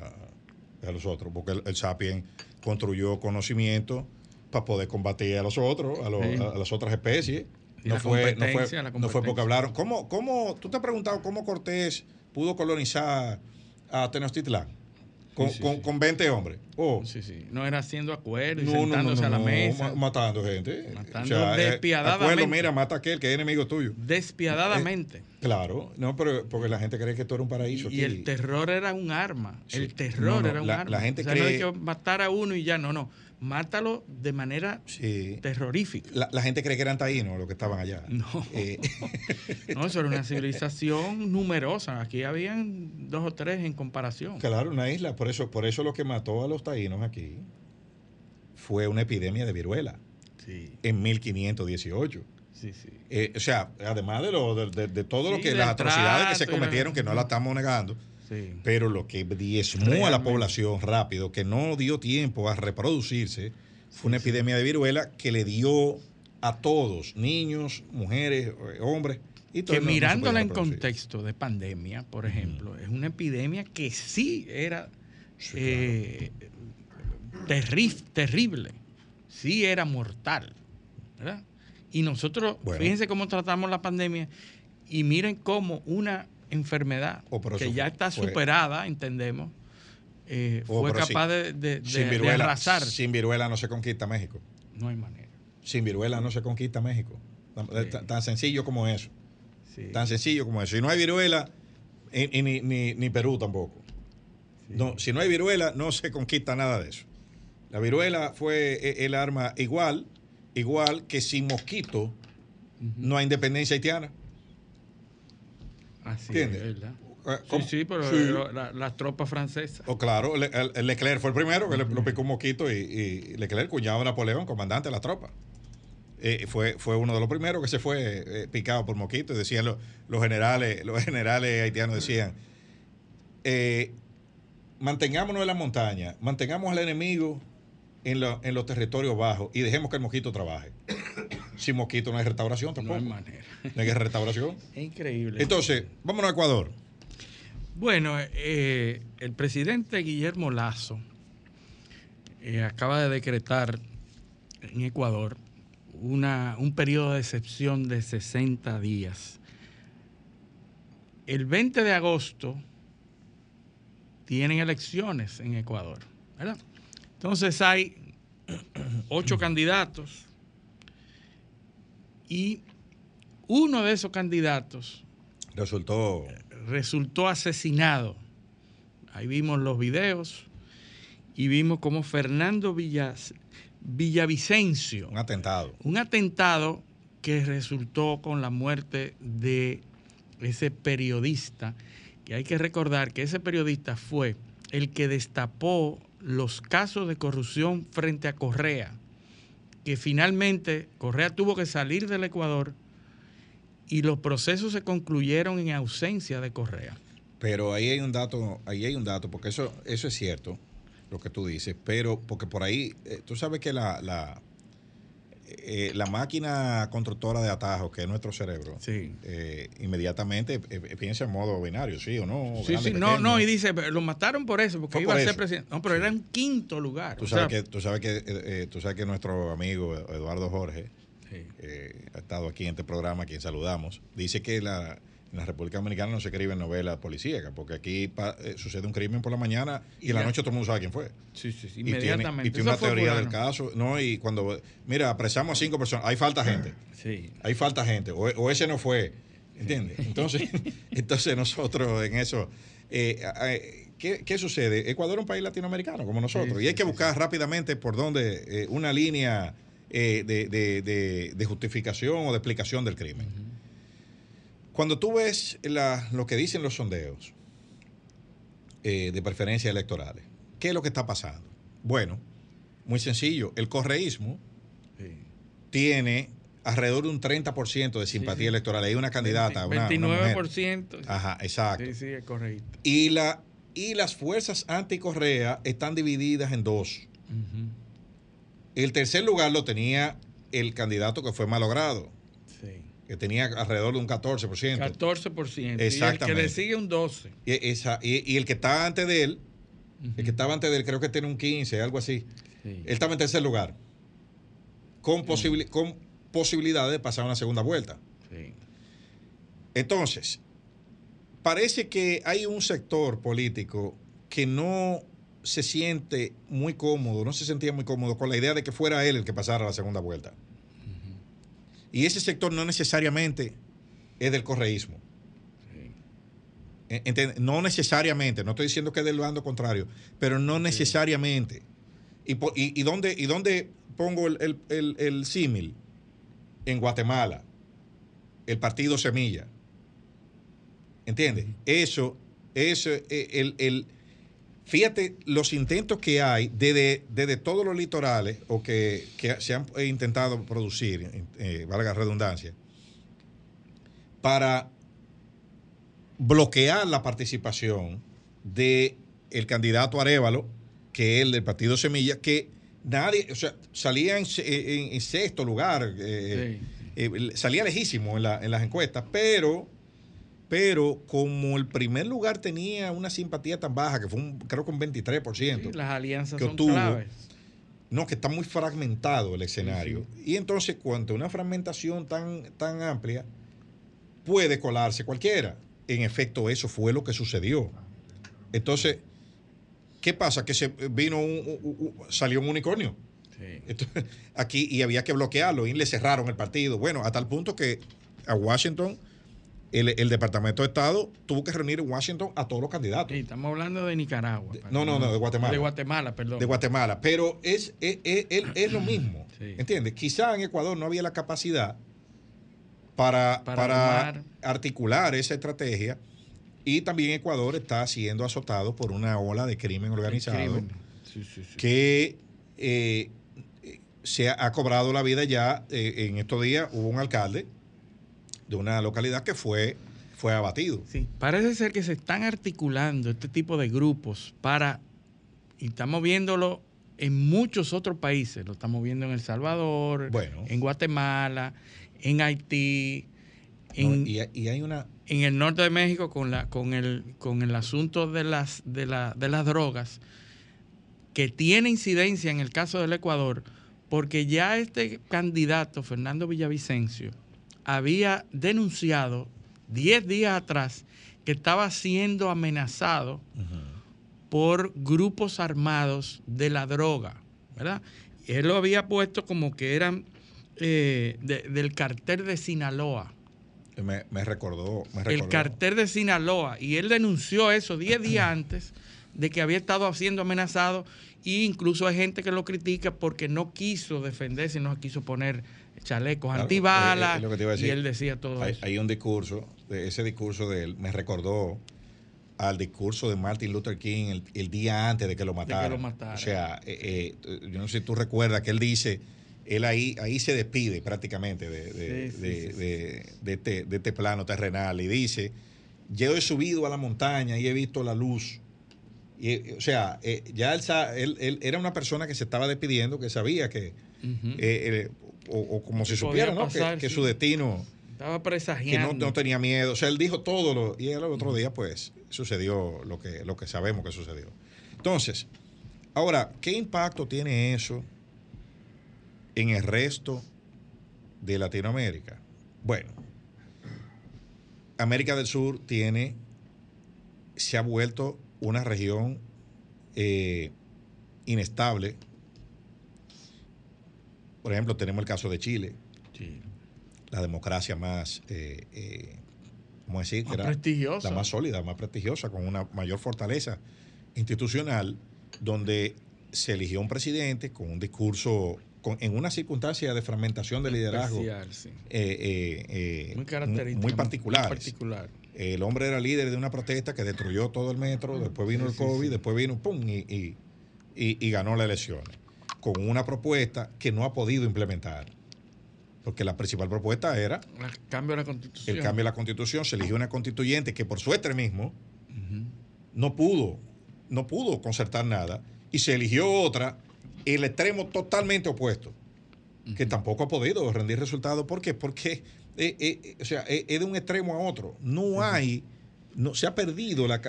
a los otros, porque el, el Sapien construyó conocimiento para poder combatir a los otros, a, los- Sí. a- a las otras especies. No la fue, no, fue, competencia, la no fue porque hablaron. ¿Cómo, cómo, tú te has preguntado cómo Cortés pudo colonizar a Tenochtitlán con, Sí, sí, con- con 20 hombres? Oh, Sí, sí. No era haciendo acuerdos y No, no, no, sentándose no, a la no, ma- matando gente. Matando eh, despiadadamente. acuerdo, mira, mata a aquel que es enemigo tuyo. Despiadadamente. Claro, no, pero porque la gente cree que esto era un paraíso. y aquí. el terror era un arma. El terror No, no, era un la- arma. la gente o sea, no cree- es que matar a uno y ya, no, no. Mátalo de manera Sí. terrorífica. La, la gente cree que eran taínos los que estaban allá. No. Eh, <laughs> No, eso era una civilización numerosa. Aquí habían dos o tres en comparación. claro, una isla. Por eso, por eso lo que mató a los taínos aquí fue una epidemia de viruela Sí, en 1518. Sí, sí. Eh, o sea, además de, lo, de, de, todo lo que las atrocidades que se la- cometieron, que no la estamos negando, Sí. pero lo que diezmó a la población rápido, que no dio tiempo a reproducirse, fue una epidemia de viruela que le dio a todos, niños, mujeres, eh, hombres, y que mirándola en contexto de pandemia, por ejemplo, es una epidemia que sí era Sí, eh, terri- terrible, sí era mortal, ¿verdad? Y nosotros, Bueno. fíjense cómo tratamos la pandemia y miren cómo una enfermedad Oh, que ya está fue- superada, entendemos, eh, Oh, fue capaz sí. de, de- de- sin, de viruela, arrasar. sin viruela no se conquista México. No hay manera. Sin viruela no se conquista México. Tan, Sí. tan- tan sencillo como eso. Sí. Tan sencillo como eso. Si no hay viruela, y, y ni, ni- ni Perú tampoco. No, si no hay viruela, no se conquista nada de eso. La viruela fue eh, el arma igual, igual que sin mosquito no hay independencia haitiana. Así ¿Entiendes? es, ¿verdad? Eh, Sí, sí, pero Sí. lo- la- las tropas francesas. O claro, Le- el- el Leclerc fue el primero que le, lo picó un mosquito y, y Leclerc, cuñado de Napoleón, comandante de la tropa. Eh, fue, fue uno de los primeros que se fue eh, picado por mosquito y decían los, los generales, los generales haitianos decían, eh, mantengámonos en la montaña, mantengamos al enemigo en, lo- en los territorios bajos y dejemos que el mosquito trabaje. Sin mosquito no hay restauración No tampoco. hay No manera. hay restauración. Es <laughs> increíble. Entonces, vámonos a Ecuador. Bueno, eh, el presidente Guillermo Lazo eh, acaba de decretar en Ecuador una, un periodo de excepción de 60 días. El 20 de agosto tienen elecciones en Ecuador, ¿verdad? Entonces hay ocho candidatos y uno de esos candidatos Resultó resultó asesinado. Ahí vimos los videos y vimos como Fernando Villas, Villavicencio, un atentado. un atentado que resultó con la muerte de ese periodista, que hay que recordar que ese periodista fue el que destapó los casos de corrupción frente a Correa, que finalmente Correa tuvo que salir del Ecuador y los procesos se concluyeron en ausencia de Correa. Pero ahí hay un dato, ahí hay un dato, porque eso, eso es cierto, lo que tú dices, pero porque por ahí, eh, tú sabes que la, la, eh, la máquina constructora de atajos, que es nuestro cerebro, Sí. eh, inmediatamente eh, eh, piensa en modo binario, sí o no. Sí, grande, sí, no, no, y dice, lo mataron por eso, porque Fue iba por a ser presidente. No, pero era en quinto lugar. Tú o sabes, sea, que, tú, sabes que, eh, tú sabes que nuestro amigo Eduardo Jorge, eh, ha estado aquí en este programa, a quien saludamos, dice que la, en la República Dominicana no se escriben novelas policíacas, porque aquí pa- eh, sucede un crimen por la mañana y, Y en la noche todo el mundo sabe quién fue. Sí, sí, sí, Y tiene- inmediatamente. Y tiene, una teoría del caso. No, y cuando, mira, apresamos a cinco personas, hay falta gente, Sí. hay falta gente, o, o ese no fue, ¿entiendes? Entonces, <laughs> entonces nosotros en eso, eh, eh, ¿qué, qué sucede? Ecuador es un país latinoamericano como nosotros, Sí, y hay que sí, buscar rápidamente por dónde eh, una línea eh, de, de- de- de justificación o de explicación del crimen. Cuando tú ves la- lo que dicen los sondeos eh, de preferencias electorales, ¿qué es lo que está pasando? Bueno, muy sencillo, el correísmo sí. tiene alrededor de un 30% de simpatía Sí, electoral. Hay una candidata, una, una mujer. 29%. Ajá, exacto. Sí, sí, es correcto. Y, la, y las fuerzas anticorrea están divididas en dos. El tercer lugar lo tenía el candidato que fue malogrado. Que tenía alrededor de un 14%. 14%. Y el que Exactamente. le sigue un 12%. Y, esa, y, y el que está antes de él, el que estaba antes de él, creo que tiene un 15, algo así. Sí. Él estaba en tercer lugar, con, posibili- con posibilidad de pasar a una segunda vuelta. Sí. Entonces, parece que hay un sector político que no se siente muy cómodo, no se sentía muy cómodo con la idea de que fuera él el que pasara a la segunda vuelta. Y ese sector no necesariamente es del correísmo. Entiende- No necesariamente, no estoy diciendo que es del bando contrario, pero no necesariamente. ¿Y, y, y dónde, ¿Y dónde pongo el, el- el- el símil? En Guatemala, el partido Semilla. ¿Entiendes? Eso, eso, el, el- fíjate los intentos que hay desde, desde todos los litorales o que, que se han intentado producir, eh, valga la redundancia, para bloquear la participación de el candidato Arevalo, que es el del Partido Semilla, que nadie, o sea, salía en, sexto lugar, eh, eh, salía lejísimo en, las encuestas, pero, pero como el primer lugar tenía una simpatía tan baja, que fue un, creo que un 23%. las alianzas son claves. No, que está muy fragmentado el escenario. Y entonces, cuando una fragmentación tan, tan amplia, puede colarse cualquiera. En efecto, eso fue lo que sucedió. Entonces, ¿qué pasa? Que se vino salió un unicornio. aquí y había que bloquearlo y le cerraron el partido. Bueno, a tal punto que a Washington, el, Departamento de Estado tuvo que reunir en Washington a todos los candidatos. Sí, estamos hablando de Nicaragua. no, no, no, de Guatemala. De Guatemala, perdón. De Guatemala. Pero es, es, lo mismo. ¿Entiendes? Quizá en Ecuador no había la capacidad para, para, articular esa estrategia. Y también Ecuador está siendo azotado por una ola de crimen organizado que eh, se ha, cobrado la vida ya. Eh, en estos días hubo un alcalde de una localidad que fue, fue abatido. Sí, parece ser que se están articulando este tipo de grupos para, y estamos viéndolo en muchos otros países, lo estamos viendo en El Salvador, en Guatemala, en Haití, en, y, hay una... en el norte de México con, la, con, el, con el asunto de las, de, la, de las drogas, que tiene incidencia en el caso del Ecuador, porque ya este candidato, Fernando Villavicencio, había denunciado 10 días atrás que estaba siendo amenazado por grupos armados de la droga, ¿verdad? él lo había puesto como que eran eh, del cartel de Sinaloa. Me, recordó, El cartel de Sinaloa. Y él denunció eso 10 días <clears throat> antes de que había estado siendo amenazado. E incluso hay gente que lo critica porque no quiso defenderse, no quiso poner chalecos antibalas. y él decía todo hay, eso. Hay un discurso, ese discurso de él me recordó al discurso de Martin Luther King el, día antes de que lo mataran. O sea, eh, eh, yo no sé si tú recuerdas que él dice él ahí, ahí se despide prácticamente de, este, de, este, plano terrenal y dice, yo he subido a la montaña y he visto la luz. Y, o sea, eh, ya él, él, era una persona que se estaba despidiendo, que sabía que, eh, eh, o, como si supiera, ¿no? que, su destino... Estaba presagiando. Que no, tenía miedo. O sea, él dijo todo lo, y el otro día, pues, sucedió lo que, lo que sabemos que sucedió. Entonces, ahora, ¿qué impacto tiene eso? en el resto de Latinoamérica? Bueno, América del Sur tiene, se ha vuelto una región eh, inestable. Por ejemplo, tenemos el caso de Chile, la democracia más, eh, eh, ¿cómo decir? prestigiosa. La más sólida, más prestigiosa, con una mayor fortaleza institucional, donde se eligió un presidente con un discurso en una circunstancia de fragmentación de liderazgo eh, eh, eh, muy, muy, particular. El hombre era líder de una protesta que destruyó todo el metro, después vino el COVID, después vino pum y, y, ganó las elecciones. Con una propuesta que no ha podido implementar. Porque la principal propuesta era el cambio de la constitución. El cambio de la constitución. Se eligió una constituyente que por su extremismo no pudo, no pudo concertar nada. Y se eligió otra el extremo totalmente opuesto, que tampoco ha podido rendir resultados. ¿Por qué? Porque eh, eh, eh, o sea, es de un extremo a otro. No hay, no, se ha perdido la,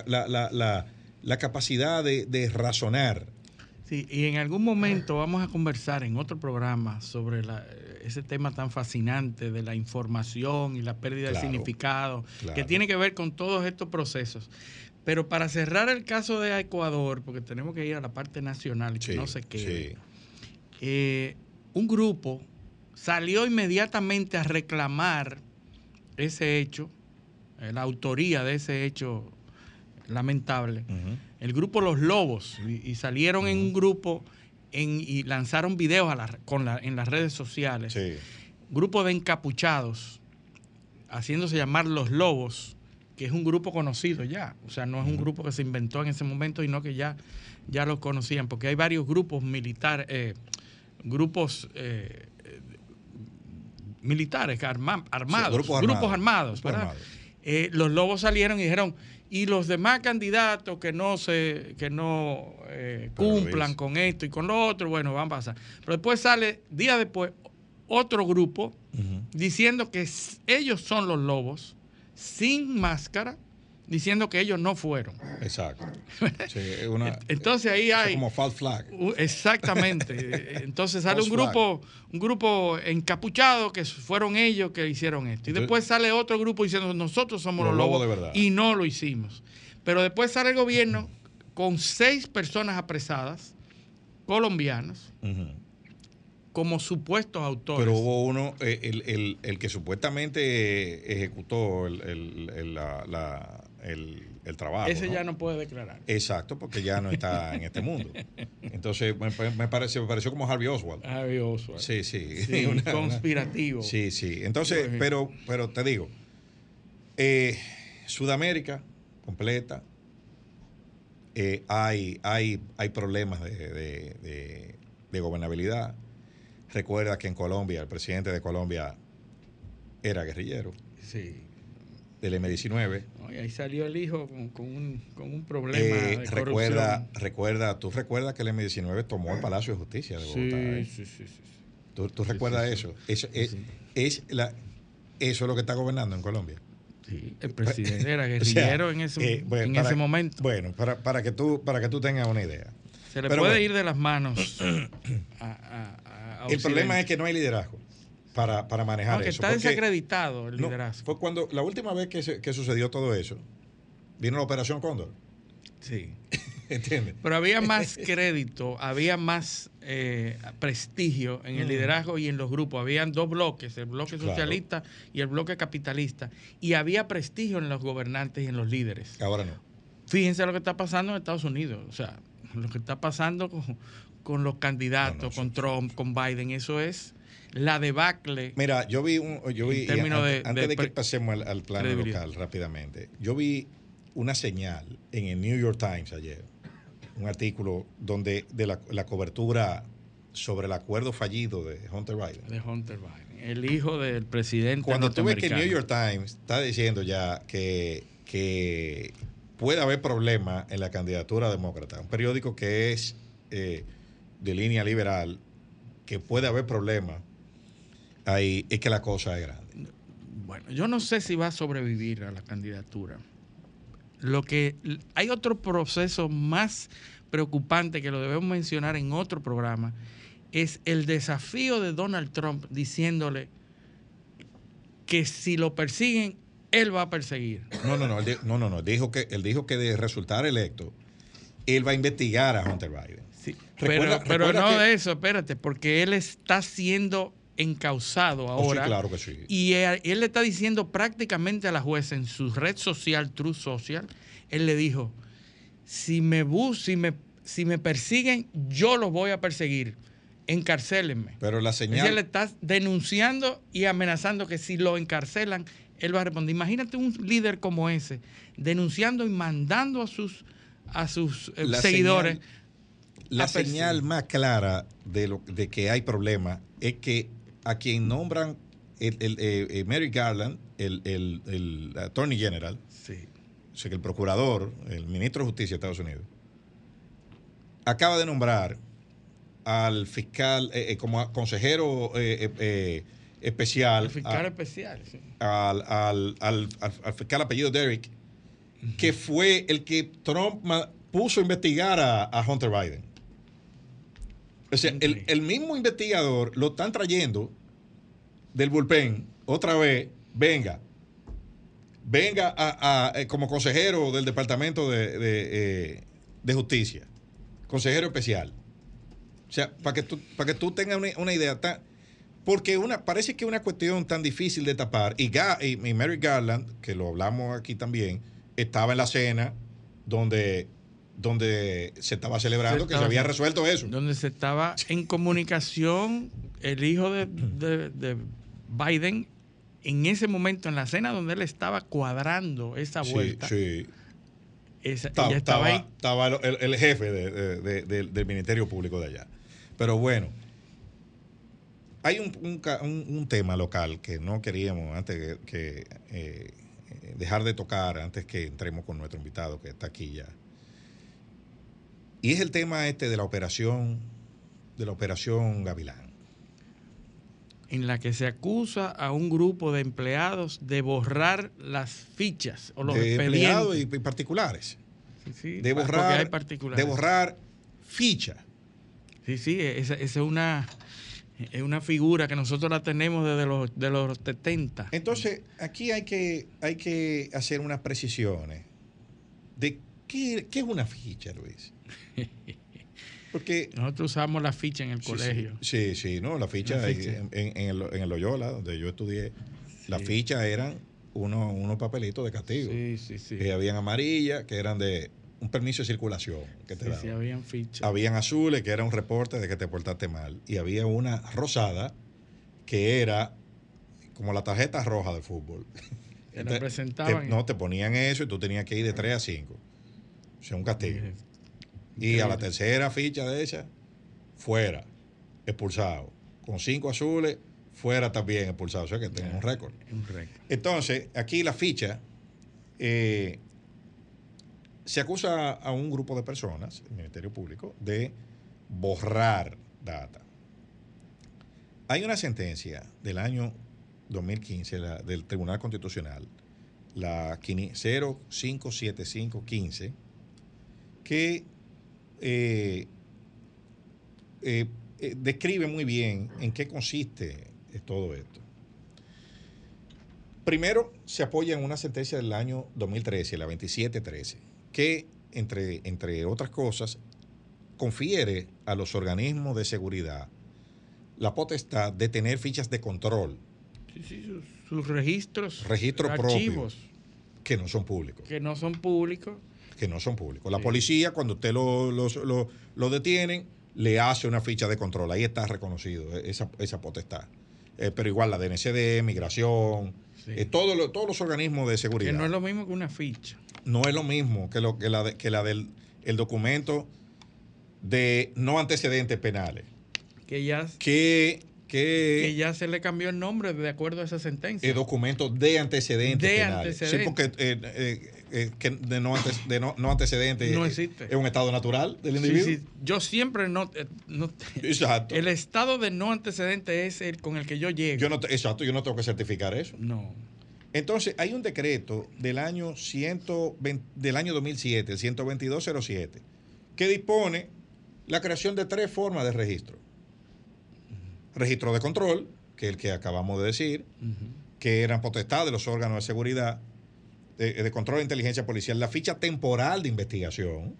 capacidad de, razonar. Sí, y en algún momento vamos a conversar en otro programa sobre ese tema tan fascinante de la información y la pérdida de significado, que tiene que ver con todos estos procesos. Pero para cerrar el caso de Ecuador, porque tenemos que ir a la parte nacional y que no se quede, eh, un grupo salió inmediatamente a reclamar ese hecho, la autoría de ese hecho lamentable. El grupo Los Lobos, y, salieron en un grupo y lanzaron videos en las redes sociales. Grupo de encapuchados, haciéndose llamar Los Lobos que es un grupo conocido ya. O sea, no es un grupo que se inventó en ese momento, sino que ya, ya lo conocían, porque hay varios grupos militares, eh, grupos eh, militares armados, grupos, armados, eh, los lobos salieron y dijeron, y los demás candidatos que no se que no cumplan con esto y con lo otro, bueno, van a pasar. Pero después sale, día después, otro grupo diciendo que ellos son los lobos sin máscara diciendo que ellos no fueron. Exacto. <laughs> Entonces ahí hay como false flag. Exactamente. <laughs> Entonces sale un grupo un grupo encapuchado que fueron ellos que hicieron esto. Y después sale otro grupo diciendo nosotros somos los, lobos, de verdad. y no lo hicimos. Pero después sale el gobierno con seis personas apresadas colombianos como supuestos autores. Pero hubo uno, eh, el, que supuestamente ejecutó el, trabajo. Ese ya no puede declarar. Exacto, porque ya no está en este mundo. <laughs> Entonces me, pareció, me pareció como Harvey Oswald. Harvey Oswald. Sí, sí. <laughs> conspirativo. sí, sí. Entonces, pero, pero te digo, eh, Sudamérica completa, eh, hay, hay, hay problemas de, de gobernabilidad Recuerda que en Colombia, el presidente de Colombia era guerrillero. Sí. Del M19. Y ahí salió el hijo con, un, problema. Eh, de recuerda, recuerda, tú recuerdas que el M19 tomó el Palacio de Justicia de Bogotá. Sí, ¿eh? sí, sí, ¿Tú, recuerdas eso? Eso es, es, la, eso es lo que está gobernando en Colombia. Sí, el presidente era <laughs> guerrillero en, ese, eh, en ese momento. Bueno, para, para, que tú, para que tú tengas una idea. Se le puede ir de las manos <coughs> a, el problema es que no hay liderazgo para, manejar eso. Está desacreditado el liderazgo. fue cuando la última vez que, sucedió todo eso, vino la Operación Cóndor. Sí. <laughs> ¿Entiendes? Pero había más <laughs> crédito, había más eh, prestigio en el mm. liderazgo y en los grupos. Habían dos bloques, el bloque socialista y el bloque capitalista. Y había prestigio en los gobernantes y en los líderes. Ahora no. Fíjense lo que está pasando en Estados Unidos. O sea, lo que está pasando con, con los candidatos, con Trump, con Biden. Eso es la debacle. Mira, yo vi un. Yo vi, antes de, que pasemos al, plano local rápidamente, yo vi una señal en el New York Times ayer, un artículo donde de la, cobertura sobre el acuerdo fallido de Hunter Biden. De Hunter Biden, el hijo del presidente. Cuando tú ves que el New York Times está diciendo ya que, que puede haber problemas en la candidatura demócrata, un periódico que es eh, de línea liberal que puede haber problemas, ahí es que la cosa es grande. Bueno, yo no sé si va a sobrevivir a la candidatura. Lo que hay otro proceso más preocupante que lo debemos mencionar en otro programa es el desafío de Donald Trump diciéndole que si lo persiguen él va a perseguir. No, no, no, no, no, no, dijo que él dijo que de resultar electo él va a investigar a Hunter Biden pero, no de eso, espérate, porque él está siendo encausado oh, ahora. claro que sí. Y él, le está diciendo prácticamente a la jueza en su red social, True Social, él le dijo, si me bus, si me, si me persiguen, yo los voy a perseguir. Encarcélenme. Pero la señal. Él le está denunciando y amenazando que si lo encarcelan, él va a responder. Imagínate un líder como ese, denunciando y mandando a sus, a sus eh, seguidores la señal más clara de, lo, de que hay problemas es que a quien nombran el, el, eh, Mary Garland, el, el, Attorney General, sí. o sea, que el procurador, el ministro de Justicia de Estados Unidos, acaba de nombrar al fiscal eh, eh, como consejero especial. fiscal especial, sí. Al, al, al, al, fiscal apellido Derrick, que fue el que Trump puso a investigar a Hunter Biden. O sea, el, mismo investigador lo están trayendo del bullpen otra vez, venga, venga a, eh, como consejero del Departamento de, eh, Justicia, consejero especial. O sea, para que tú, para que tú tengas una, idea, porque una, parece que es una cuestión tan difícil de tapar, y, y Mary Garland, que lo hablamos aquí también, estaba en la cena donde donde se estaba celebrando que se había resuelto eso. Donde se estaba en comunicación el hijo de, Biden en ese momento, en la cena donde él estaba cuadrando esa vuelta, Sí, sí. esa- Estaba, ella estaba, ahí. estaba el, el jefe de- de- de- del- Ministerio Público de allá. Pero bueno, hay un, tema local que no queríamos antes que, que, eh, dejar de tocar antes que entremos con nuestro invitado que está aquí ya. Y es el tema este de la operación de la operación Gavilán. En la que se acusa a un grupo de empleados de borrar las fichas o los de empleados y, particulares. Sí, sí, De borrar, hay particulares. de borrar ficha. Sí, sí, esa, esa es una es una figura que nosotros la tenemos desde los de los 70. Entonces, aquí hay que, hay que hacer unas precisiones de qué, qué es una ficha, Luis. <laughs> Porque Nosotros usamos la ficha en el sí, colegio. Sí, sí, no, la ficha, La ficha. En, el, en el Loyola, donde yo estudié, las Sí. fichas eran unos, unos papelitos de castigo. Sí, sí, sí. Que habían amarillas, que eran de un permiso de circulación que te Sí, daban. sí, habían fichas. Habían azules, que era un reporte de que te portaste mal. Y había una rosada, que era como la tarjeta roja de fútbol. Te- representaban- te- no, te ponían eso y tú tenías que ir de 3 a 5. O sea, un castigo. Y a la tercera ficha de esa, fuera, expulsado. Con cinco azules, fuera también expulsado. O sea que tenemos un récord. Un récord. Entonces, aquí la ficha, eh, se acusa a un grupo de personas, el Ministerio Público, de borrar data. Hay una sentencia del año 2015 la- del Tribunal Constitucional, la 057515, que eh, eh, eh, describe muy bien en qué consiste todo esto. Primero, se apoya en una sentencia del año 2013, la 2713, que, entre, entre otras cosas, confiere a los organismos de seguridad la potestad de tener fichas de control Sí, sí, sus, sus registros, Registros archivos que no son públicos. que no son públicos. Que no son públicos. La Sí. policía, cuando usted lo, lo- lo- lo detienen, le hace una ficha de control. Ahí está reconocido eh, esa, esa potestad. Eh, pero igual la DNCD, migración, Sí. eh, todo todos los organismos de seguridad. Que no es lo mismo que una ficha. no es lo mismo que, lo, que la, de- que la del el documento de no antecedentes penales. Que ya, Que, que que ya se le cambió el nombre de acuerdo a esa sentencia. el documento de antecedentes De penales. antecedentes. Sí, porque eh, eh, que de, no, antes- de no, no existe. es un estado natural del Sí, individuo. sí. Yo siempre no, eh, no- Exacto. El estado de no antecedente es el con el que yo llego. Yo no, exacto, yo no tengo que certificar eso. no. Entonces, hay un decreto del año, 120 del año 2007, el 12207, que dispone la creación de tres formas de registro. Registro de control, que es el que acabamos de decir, que eran potestad de los órganos de seguridad, de, de control de inteligencia policial, la ficha temporal de investigación,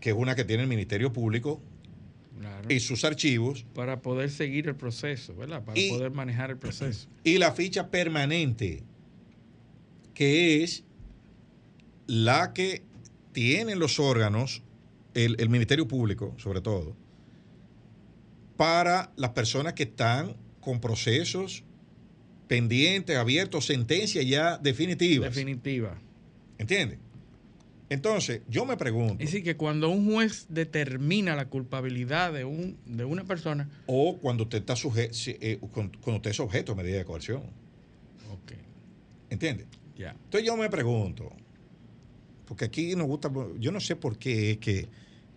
que es una que tiene el Ministerio Público Claro. y sus archivos, para poder seguir el proceso, ¿verdad? Para Y- poder manejar el proceso. y la ficha permanente, que es la que tienen los órganos, el, el Ministerio Público sobre todo, para las personas que están con procesos pendientes, abiertos, sentencias ya definitivas. Definitiva. ¿Entiendes? Entonces, yo me pregunto, Es decir, que cuando un juez determina la culpabilidad de, un, de una persona, o cuando usted está sujeto, cuando usted es objeto de medida de coerción, ok, ¿entiendes? ya. Entonces yo me pregunto, porque aquí nos gusta, yo no sé por qué es que,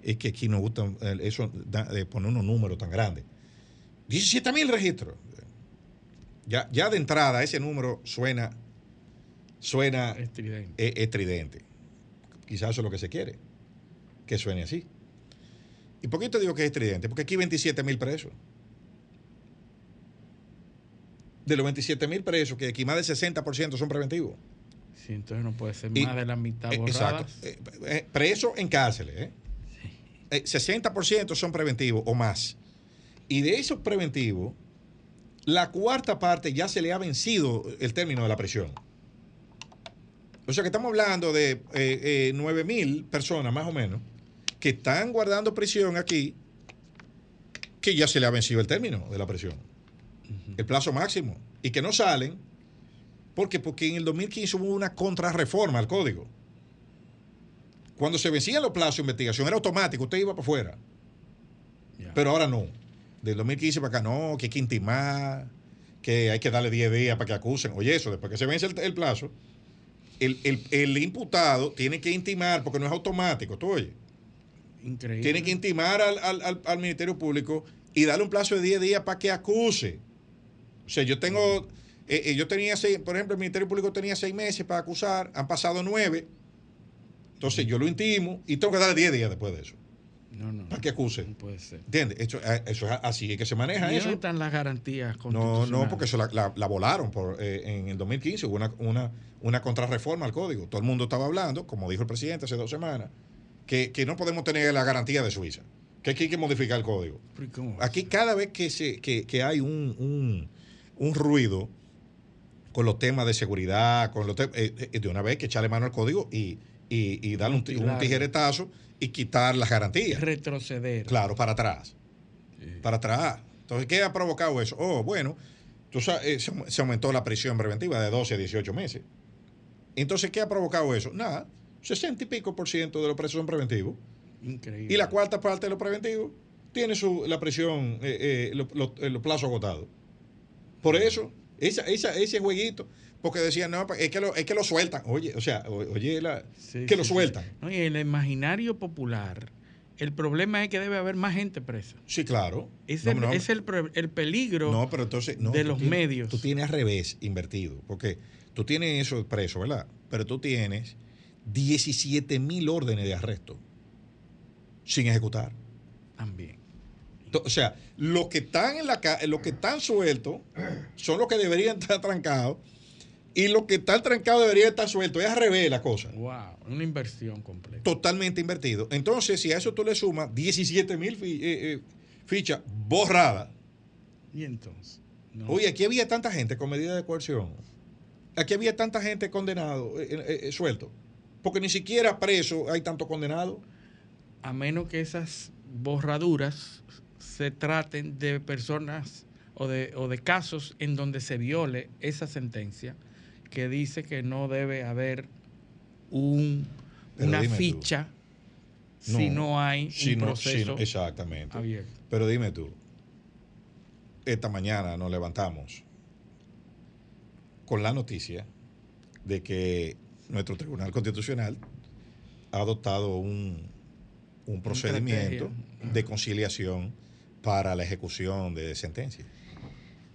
es que aquí nos gusta eh, eso da- de poner unos números tan grandes. 17 mil registros. Ya, ya de entrada ese número suena, suena Estridente. eh, estridente. Quizás eso es lo que se quiere, que suene así. ¿Y por qué te digo que es estridente? Porque aquí hay 27 mil presos. De los 27 mil presos, que aquí más del 60% son preventivos. Sí, entonces no puede ser Y- más de la mitad Eh, borradas. Exacto. Eh, eh, presos en cárceles. ¿eh? Eh, 60% son preventivos o más. Y de esos preventivos, la cuarta parte ya se le ha vencido el término de la prisión. O sea que estamos hablando de eh, 9 mil personas más o menos que están guardando prisión aquí, que ya se le ha vencido el término de la prisión, el plazo máximo, y que no salen ¿Por qué? Porque en el 2015 hubo una contrarreforma al código. Cuando se vencían los plazos de investigación era automático, usted iba para afuera. Pero ahora no. Del 2015 para acá, no, que hay que intimar, que hay que darle 10 días para que acusen. Oye, eso, después que se vence el, el plazo, el, el- el imputado tiene que intimar, porque no es automático, tú oye. Increíble. Tiene que intimar al, al- al- al Ministerio Público y darle un plazo de 10 días para que acuse. O sea, yo tengo, eh, eh, yo tenía seis, por ejemplo, el Ministerio Público tenía seis meses para acusar, han pasado nueve. Entonces yo lo intimo y tengo que darle 10 días después de eso, No, no. para que acuse. No puede ser. ¿Entiendes? Eso, eh, eso es así que se maneja ¿Y eso. están las garantías No, constitucionales? no, porque eso la, la- la volaron por, eh, en el 2015. Hubo una, una, una contrarreforma al código. Todo el mundo estaba hablando, como dijo el presidente hace dos semanas, que, que no podemos tener la garantía de Suiza, que aquí hay que modificar el código. ¿Pero y cómo va a Aquí cada vez que, se, que, que hay un, un, un ruido con los temas de seguridad, con los eh, eh, de una vez que echarle mano al código y, y, y darle un, un tijeretazo y quitar las garantías. Retroceder. Claro, para atrás. Para atrás. Entonces, ¿qué ha provocado eso? Oh, bueno, tú sabes, eh, se, se aumentó la prisión preventiva de 12 a 18 meses. Entonces, ¿qué ha provocado eso? Nada, 60 y pico por ciento de los presos son preventivos. Increíble. Y la cuarta parte de los preventivos tiene su, la prisión, eh, eh, los lo- eh, los plazos agotados. Por eso, esa, esa- ese jueguito, porque decían, no, es que lo, es que lo sueltan. Oye, o sea, oye, la- Sí, que sí, lo sí. sueltan. No, y en el imaginario popular, el problema es que debe haber más gente presa. Sí, claro. Es, No, el, no, es el, peligro No, pero entonces. No, de los tienes- medios. Tú tienes al revés invertido. Porque tú tienes eso preso, ¿verdad? Pero tú tienes 17 mil órdenes de arresto sin ejecutar. también. O sea, los que están en la los que están sueltos son los que deberían estar trancados. Y los que están trancados deberían estar sueltos. Es al revés la cosa. Wow, una inversión completa. Totalmente invertido. Entonces, si a eso tú le sumas 17 mil eh, eh, fichas borradas. Y entonces. no. Oye, aquí había tanta gente con medida de coerción. Aquí había tanta gente condenado, eh, suelto. Porque ni siquiera preso hay tanto condenado. a menos que esas borraduras se traten de personas o de, o de casos en donde se viole esa sentencia que dice que no debe haber un, una tú. ficha si no hay si un no- proceso exactamente. abierto. Pero dime tú, esta mañana nos levantamos con la noticia de que nuestro Tribunal Constitucional ha adoptado un, un procedimiento estrategia. de conciliación para la ejecución de sentencias.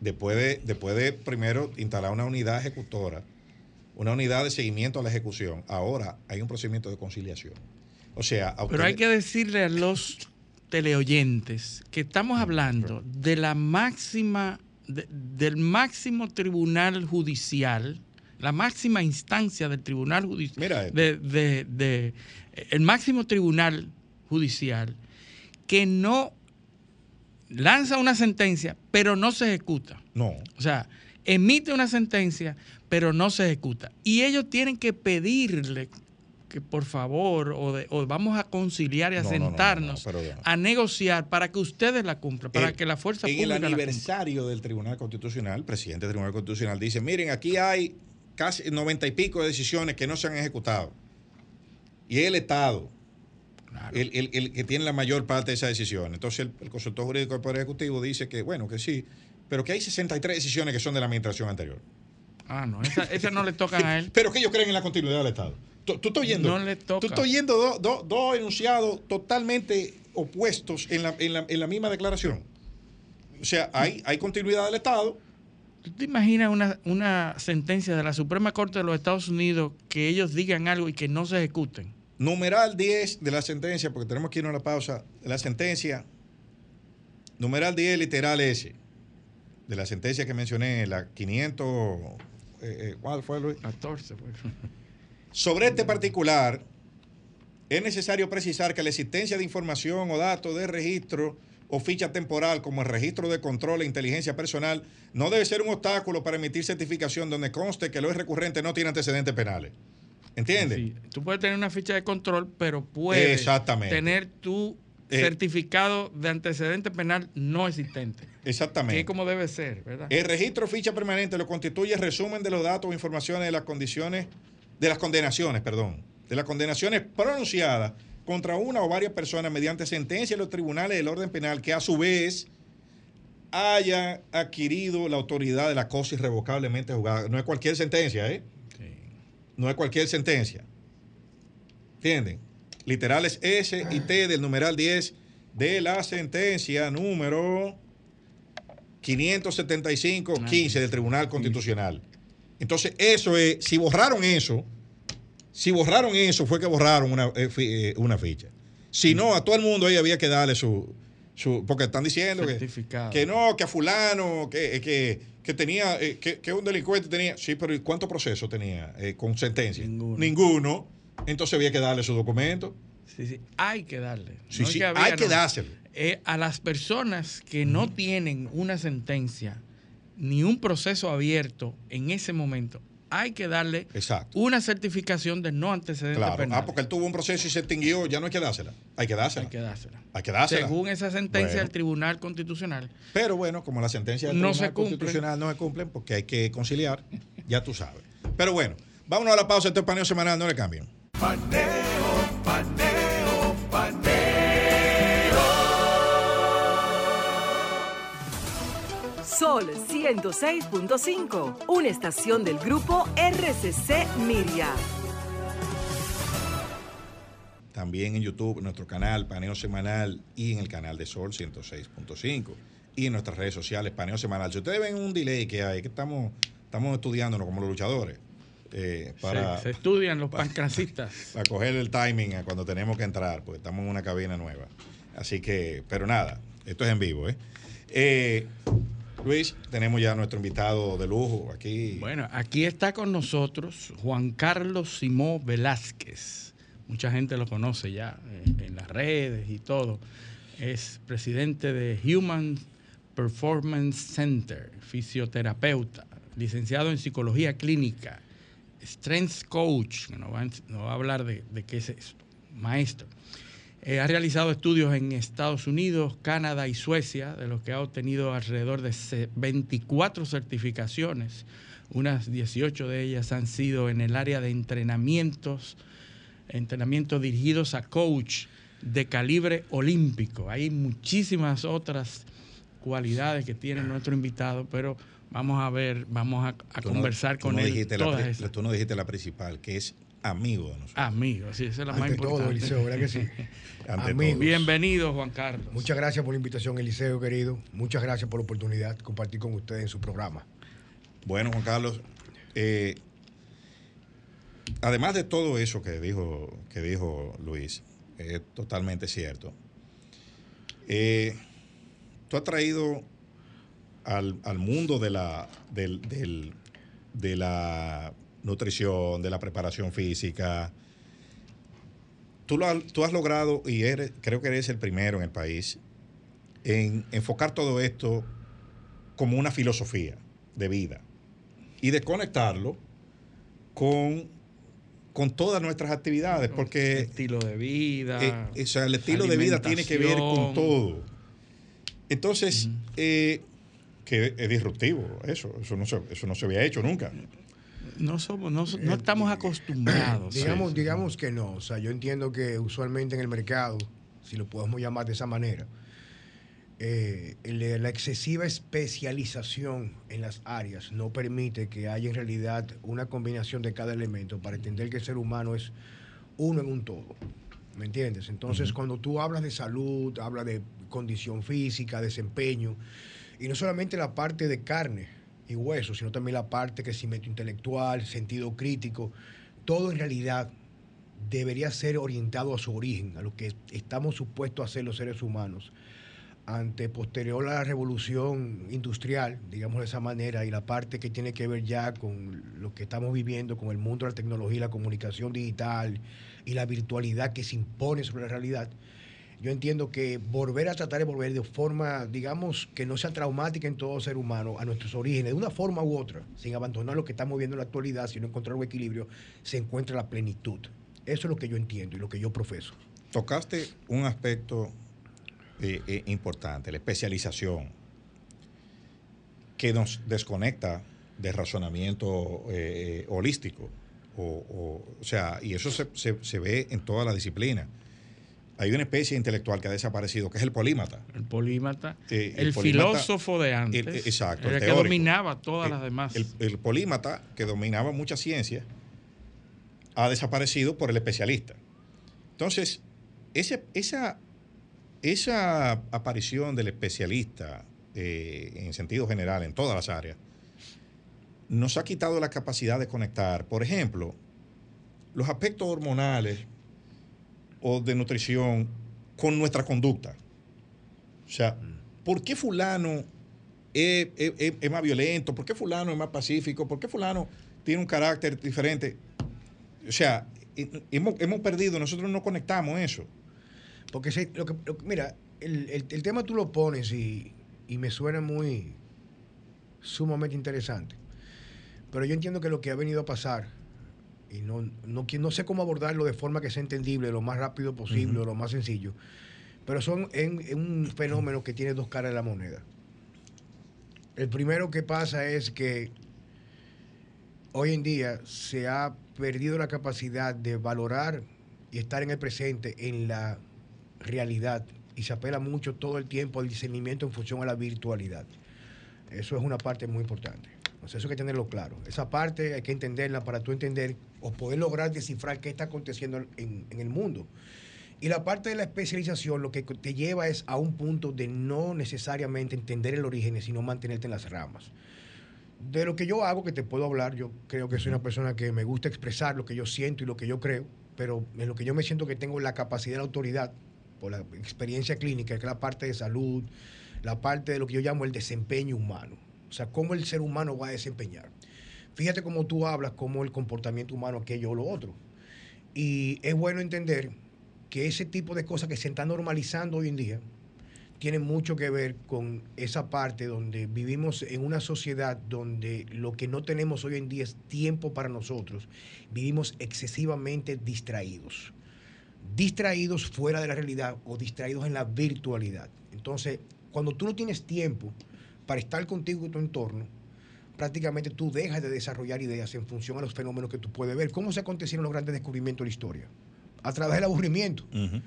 Después de, después de primero instalar una unidad ejecutora, una unidad de seguimiento a la ejecución, ahora hay un procedimiento de conciliación. O sea, a Pero hay que decirle a los teleoyentes que estamos hablando de la máxima, de- del máximo tribunal judicial, la máxima instancia del tribunal judicial, de- el máximo tribunal judicial, que no lanza una sentencia, pero no se ejecuta. No. O sea, emite una sentencia, pero no se ejecuta. Y ellos tienen que pedirle que por favor, o, de- o vamos a conciliar y a No, no, no, no, sentarnos a negociar para que ustedes la cumplan, para El- que la fuerza en el pública la cumpla. aniversario del Tribunal Constitucional, el presidente del Tribunal Constitucional dice, miren, aquí hay casi noventa y pico de decisiones que no se han ejecutado. Y el Estado Claro. el, el- el que tiene la mayor parte de esas decisiones. Entonces el, el consultor jurídico del Poder Ejecutivo dice que, bueno, que sí, pero que hay 63 decisiones que son de la administración anterior. Ah, no, esa, esa no le tocan a él. <laughs> Pero que ellos creen en la continuidad del Estado. Tú, tú estás oyendo, No le toca. Tú estás oyendo dos dos- dos enunciados totalmente opuestos en la, en la- en la misma declaración. O sea, hay, hay continuidad del Estado. ¿Tú te imaginas una, una sentencia de la Suprema Corte de los Estados Unidos que ellos digan algo y que no se ejecuten? Numeral 10 de la sentencia, porque tenemos que irnos a la pausa. La sentencia, numeral 10, literal S, de la sentencia que mencioné, la 500. eh, eh, ¿Cuál fue, Luis? 14, pues. Sobre este particular, es necesario precisar que la existencia de información o datos de registro o ficha temporal como el registro de control e inteligencia personal no debe ser un obstáculo para emitir certificación donde conste que lo es recurrente no tiene antecedentes penales. ¿Entiendes? Sí, tú puedes tener una ficha de control, pero puedes Exactamente. tener tu Eh, certificado de antecedente penal no existente. Exactamente. Que es como debe ser, ¿verdad? El registro ficha permanente lo constituye el resumen de los datos o informaciones de las condiciones, de las condenaciones, perdón, de las condenaciones pronunciadas contra una o varias personas mediante sentencia de los tribunales del orden penal que a su vez haya adquirido la autoridad de la cosa irrevocablemente juzgada. No es cualquier sentencia, ¿eh? No es cualquier sentencia. ¿Entienden? Literales S y T del numeral 10 de la sentencia número 575-15 del Tribunal Constitucional. Entonces, eso es, si borraron eso, si borraron eso, fue que borraron una, eh, eh, una ficha. Si no, a todo el mundo ahí había que darle su. su porque están diciendo que, que no, que a Fulano, que, eh, que, que tenía, eh, que, que un delincuente tenía. Sí, pero ¿y cuántos procesos tenía eh, con sentencia? Ninguno. Ninguno. Entonces había que darle su documento. Sí, sí. Hay que darle. Sí, No sí, había, hay que dárselo. Eh, a las personas que no tienen una sentencia ni un proceso abierto en ese momento, hay que darle Exacto. una certificación de no antecedente Claro. penal. Ah, porque él tuvo un proceso y se extinguió, ya no hay que dársela. Hay que dársela. Hay que dársela. Hay que dársela. Según esa sentencia Bueno. del Tribunal Constitucional, Pero bueno, como la sentencia del No Tribunal. Constitucional no se cumplen porque hay que conciliar, ya tú sabes. Pero bueno, vámonos a la pausa. Este es paneo semanal, no le cambien. Paneo, paneo, Sol 106.5, una estación del grupo RCC Miria. También en YouTube, en nuestro canal Paneo Semanal y en el canal de Sol 106.5 y en nuestras redes sociales Paneo Semanal. Si ustedes ven un delay que hay, que estamos, estamos estudiándonos como los luchadores eh, para, se, se estudian los <laughs> pancracistas. para coger el timing a cuando tenemos que entrar, porque estamos en una cabina nueva. Así que, pero nada, esto es en vivo. ¿eh? Eh, Luis, tenemos ya nuestro invitado de lujo aquí. Bueno, aquí está con nosotros Juan Carlos Simó Velázquez. Mucha gente lo conoce ya eh, en las redes y todo. Es presidente de Human Performance Center, fisioterapeuta, licenciado en psicología clínica, strength coach, a nos va a hablar de, de qué es esto, maestro. Eh, ha realizado estudios en Estados Unidos, Canadá y Suecia, de los que ha obtenido alrededor de ce- 24 certificaciones. Unas 18 de ellas han sido en el área de entrenamientos, entrenamientos dirigidos a coach de calibre olímpico. Hay muchísimas otras cualidades que tiene nuestro invitado, pero vamos a ver, vamos a, a Tú no- conversar con no él la esas. tú no dijiste la principal, que es amigo de nosotros. Amigo, sí, esa es la más Ante todo, importante. Eliseo, ¿verdad que sí? <laughs> Ante Amigos. todo. Bienvenido, Juan Carlos. Muchas gracias por la invitación, Eliseo, querido. Muchas gracias por la oportunidad de compartir con ustedes en su programa. Bueno, Juan Carlos, eh, además de todo eso que dijo, que dijo Luis, es totalmente cierto. eh, tú has traído al, al mundo de la, del- del- de la nutrición, de la preparación física. Tú, lo has, tú has logrado, y eres, creo que eres el primero en el país, en enfocar todo esto como una filosofía de vida y de conectarlo con, con todas nuestras actividades, porque estilo de vida. eh, o sea, el estilo de vida tiene que ver con todo. Entonces, eh, que es disruptivo eso, eso no, se, eso no se había hecho nunca. No somos, no, no estamos acostumbrados. <clears throat> Digamos, digamos que no. O sea, yo entiendo que usualmente en el mercado, si lo podemos llamar de esa manera, eh, la excesiva especialización en las áreas no permite que haya en realidad una combinación de cada elemento para entender que el ser humano es uno en un todo. ¿Me entiendes? Entonces, cuando tú hablas de salud, hablas de condición física, desempeño, y no solamente la parte de carne y hueso, sino también la parte crecimiento intelectual, sentido crítico, todo en realidad debería ser orientado a su origen, a lo que estamos supuestos a hacer los seres humanos. Ante posterior a la revolución industrial, digamos de esa manera, y la parte que tiene que ver ya con lo que estamos viviendo, con el mundo de la tecnología la comunicación digital y la virtualidad que se impone sobre la realidad, yo entiendo que volver a tratar de volver de forma, digamos, que no sea traumática en todo ser humano, a nuestros orígenes, de una forma u otra, sin abandonar lo que estamos viendo en la actualidad, sino encontrar un equilibrio, se encuentra la plenitud. Eso es lo que yo entiendo y lo que yo profeso. Tocaste un aspecto eh, eh, importante, la especialización, que nos desconecta del razonamiento eh, holístico. O, sea, y eso se, se, se ve en toda la disciplina hay una especie intelectual que ha desaparecido, que es el polímata. El polímata. Eh, el, el polímata, filósofo de antes. El, exacto. El, el que dominaba todas las demás. El, polímata, que dominaba muchas ciencias, ha desaparecido por el especialista. Entonces, ese, esa, esa aparición del especialista eh, en sentido general, en todas las áreas, nos ha quitado la capacidad de conectar, por ejemplo, los aspectos hormonales o de nutrición con nuestra conducta. O sea, ¿por qué fulano es, es, es, más violento? ¿Por qué fulano es más pacífico? ¿Por qué fulano tiene un carácter diferente? O sea, hemos, hemos perdido, nosotros no conectamos eso. Porque se, lo que, lo, mira, el, el, el, tema tú lo pones y, y me suena muy sumamente interesante. Pero yo entiendo que lo que ha venido a pasar y no, no, no, sé cómo abordarlo de forma que sea entendible, lo más rápido posible, uh -huh. lo más sencillo. Pero son en, en un fenómeno que tiene dos caras de la moneda. El primero que pasa es que hoy en día se ha perdido la capacidad de valorar y estar en el presente en la realidad y se apela mucho todo el tiempo al discernimiento en función a la virtualidad. Eso es una parte muy importante. Sea, eso hay que tenerlo claro. Esa parte hay que entenderla para tú entender o poder lograr descifrar qué está aconteciendo en, en, el mundo. Y la parte de la especialización lo que te lleva es a un punto de no necesariamente entender el origen, sino mantenerte en las ramas. De lo que yo hago, que te puedo hablar, yo creo que soy una persona que me gusta expresar lo que yo siento y lo que yo creo, pero en lo que yo me siento que tengo la capacidad la autoridad por la experiencia clínica, que es la parte de salud, la parte de lo que yo llamo el desempeño humano. O sea, cómo el ser humano va a desempeñar. Fíjate cómo tú hablas, cómo el comportamiento humano, aquello o lo otro. Y es bueno entender que ese tipo de cosas que se están normalizando hoy en día tienen mucho que ver con esa parte donde vivimos en una sociedad donde lo que no tenemos hoy en día es tiempo para nosotros. Vivimos excesivamente distraídos. Distraídos fuera de la realidad o distraídos en la virtualidad. Entonces, cuando tú no tienes tiempo para estar contigo y tu entorno, prácticamente tú dejas de desarrollar ideas en función a los fenómenos que tú puedes ver. ¿Cómo se acontecieron los grandes descubrimientos de la historia? A través del aburrimiento. Uh <laughs> -huh.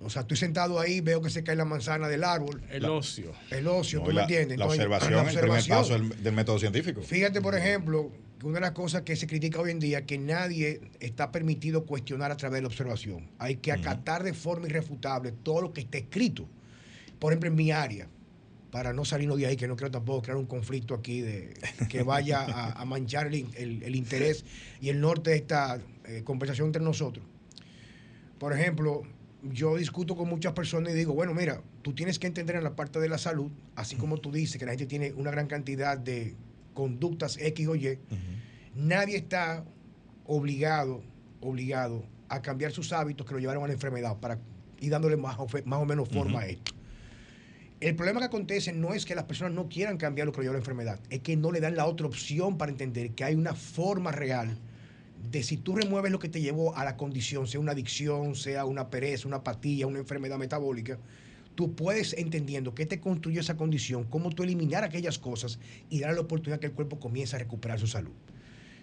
o sea, estoy sentado ahí, veo que se cae la manzana del árbol. El ocio. El ocio, no, ¿tú la, me entiendes? La observación, la observación, el primer paso del, del, método científico. Fíjate, por ejemplo, que una de las cosas que se critica hoy en día que nadie está permitido cuestionar a través de la observación. Hay que acatar uh -huh. de forma irrefutable todo lo que está escrito. Por ejemplo, en mi área, para no salirnos de ahí, que no quiero tampoco crear un conflicto aquí de que vaya a, a manchar el, el, el, interés y el norte de esta eh, conversación entre nosotros. Por ejemplo, yo discuto con muchas personas y digo, bueno, mira, tú tienes que entender en la parte de la salud, así como tú dices que la gente tiene una gran cantidad de conductas X o Y, uh -huh. nadie está obligado, obligado a cambiar sus hábitos que lo llevaron a la enfermedad para ir dándole más o, más o menos forma uh -huh. a esto. El problema que acontece no es que las personas no quieran cambiar lo que lleva a la enfermedad, es que no le dan la otra opción para entender que hay una forma real de si tú remueves lo que te llevó a la condición, sea una adicción, sea una pereza, una apatía, una enfermedad metabólica, tú puedes entendiendo qué te construyó esa condición, cómo tú eliminar aquellas cosas y dar la oportunidad que el cuerpo comience a recuperar su salud.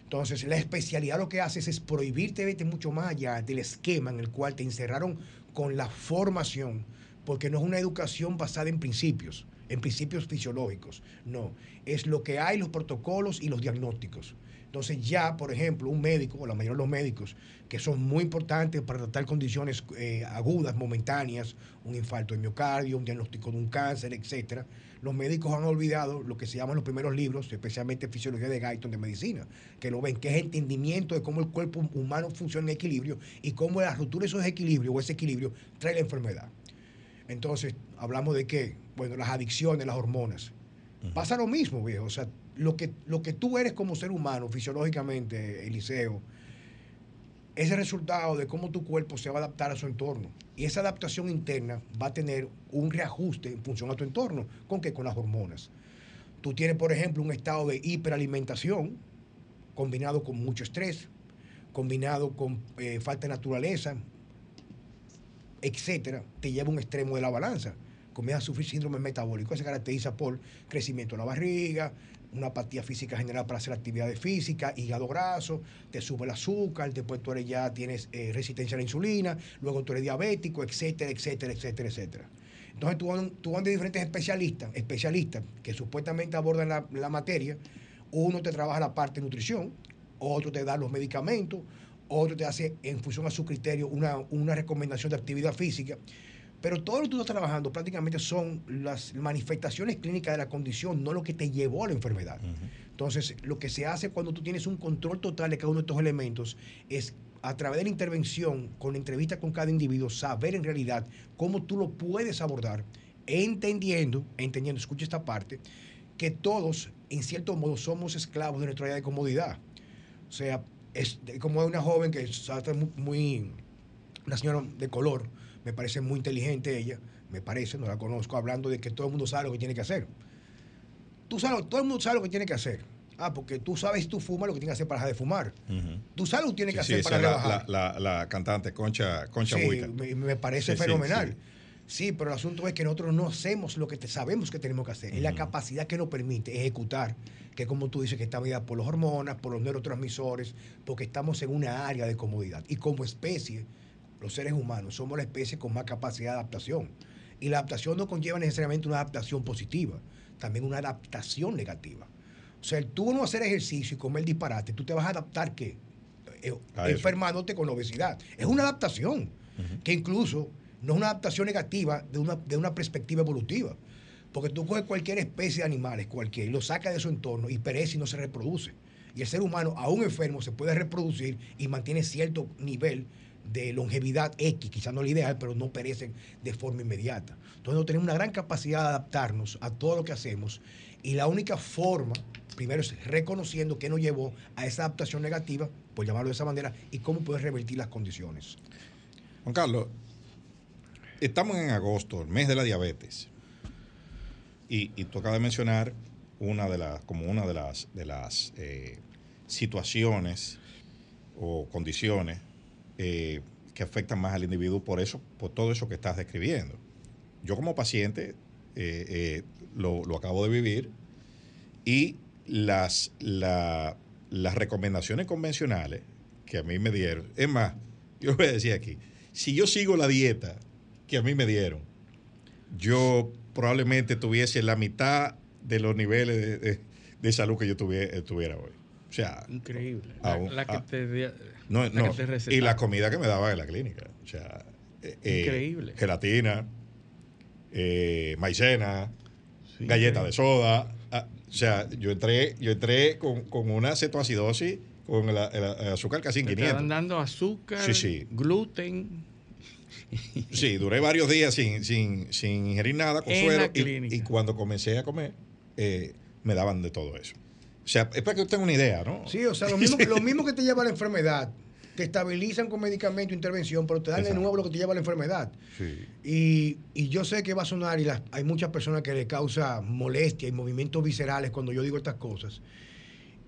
Entonces, la especialidad lo que haces es prohibirte vete mucho más allá del esquema en el cual te encerraron con la formación porque no es una educación basada en principios, en principios fisiológicos, no, es lo que hay, los protocolos y los diagnósticos. Entonces ya, por ejemplo, un médico, o la mayoría de los médicos, que son muy importantes para tratar condiciones eh, agudas, momentáneas, un infarto de miocardio, un diagnóstico de un cáncer, etcétera, los médicos han olvidado lo que se llaman los primeros libros, especialmente Fisiología de Guyton de Medicina, que lo ven, que es entendimiento de cómo el cuerpo humano funciona en equilibrio y cómo la ruptura de esos equilibrios o ese equilibrio trae la enfermedad. Entonces, hablamos de qué? Bueno, las adicciones, las hormonas. Uh -huh. Pasa lo mismo, viejo. O sea, lo que, lo que tú eres como ser humano, fisiológicamente, Eliseo, es el resultado de cómo tu cuerpo se va a adaptar a su entorno. Y esa adaptación interna va a tener un reajuste en función a tu entorno. ¿Con qué? Con las hormonas. Tú tienes, por ejemplo, un estado de hiperalimentación combinado con mucho estrés, combinado con eh, falta de naturaleza, etcétera, te lleva a un extremo de la balanza. Comienza a sufrir síndrome metabólico. Se caracteriza por crecimiento de la barriga, una apatía física general para hacer actividades físicas, hígado graso, te sube el azúcar, después tú eres ya tienes eh, resistencia a la insulina, luego tú eres diabético, etcétera, etcétera, etcétera, etcétera. Entonces tú, tú de diferentes especialistas, especialistas que supuestamente abordan la, la materia. Uno te trabaja la parte de nutrición, otro te da los medicamentos, otro te hace en función a su criterio una, una recomendación de actividad física. Pero todo lo que tú estás trabajando prácticamente son las manifestaciones clínicas de la condición, no lo que te llevó a la enfermedad. Entonces, lo que se hace cuando tú tienes un control total de cada uno de estos elementos es a través de la intervención, con la entrevista con cada individuo, saber en realidad cómo tú lo puedes abordar, entendiendo, entendiendo, escucha esta parte, que todos, en cierto modo, somos esclavos de nuestra área de comodidad. O sea, es como una joven que es muy, muy- una señora de color, me parece muy inteligente ella, me parece, no la conozco, hablando de que todo el mundo sabe lo que tiene que hacer. Tú sabes, todo el mundo sabe lo que tiene que hacer. Ah, porque tú sabes, tú fumas lo que tienes que hacer para dejar de fumar. Ujú. Tú sabes lo que tienes que Sí, hacer sí, para rebajar. la, la- la- cantante Concha, Concha Sí, me, me parece fenomenal. Sí. Pero el asunto es que nosotros no hacemos lo que te- sabemos que tenemos que hacer. Es la capacidad que nos permite ejecutar, que como tú dices, que está medida por las hormonas, por los neurotransmisores, porque estamos en una área de comodidad. Y como especie, los seres humanos somos la especie con más capacidad de adaptación. Y la adaptación no conlleva necesariamente una adaptación positiva, también una adaptación negativa. O sea, tú no hacer ejercicio y comer disparate, tú te vas a adaptar eso. enfermándote con obesidad. Es una adaptación que incluso no es una adaptación negativa de una, de una perspectiva evolutiva. Porque tú coges cualquier especie de animales, cualquier, y lo sacas de su entorno y perece y no se reproduce. Y el ser humano, aún enfermo, se puede reproducir y mantiene cierto nivel de longevidad X, quizás no la ideal, pero no perecen de forma inmediata. Entonces, tenemos una gran capacidad de adaptarnos a todo lo que hacemos y la única forma, primero, es reconociendo qué nos llevó a esa adaptación negativa, por llamarlo de esa manera, y cómo poder revertir las condiciones. Juan Carlos, estamos en agosto, el mes de la diabetes. Y, y tú acabas de mencionar una de las, como una de las, de las eh, situaciones o condiciones eh, que afectan más al individuo por eso, por todo eso que estás describiendo. Yo como paciente eh, lo, lo acabo de vivir y las, la- las recomendaciones convencionales que a mí me dieron, es más, yo voy a decir aquí, si yo sigo la dieta que a mí me dieron, yo probablemente tuviese la mitad de los niveles de, de- de salud que yo tuviera, tuviera hoy. O sea, Increíble. La, Aún- la que ah. te, no, la no, que te y la comida que me daban en la clínica. O sea, eh, eh, Increíble. Gelatina, eh, maicena, Sí, galleta increíble. de soda. ah, o sea, yo entré, yo entré con, con una cetoacidosis con el, el- el azúcar casi en Te 500. estaban dando azúcar, Sí, sí. gluten. <laughs> Sí, duré varios días sin, sin, sin ingerir nada con En suero. la y-. Y, cuando comencé a comer, eh, me daban de todo eso. O sea, es para que usted tenga una idea, ¿no? Sí, o sea, lo mismo, <laughs> lo mismo que te lleva a la enfermedad, te estabilizan con medicamento, intervención, pero te dan de Exacto. nuevo lo que te lleva a la enfermedad. Sí. Y, y yo sé que va a sonar y las- hay muchas personas que le causa molestia y movimientos viscerales cuando yo digo estas cosas.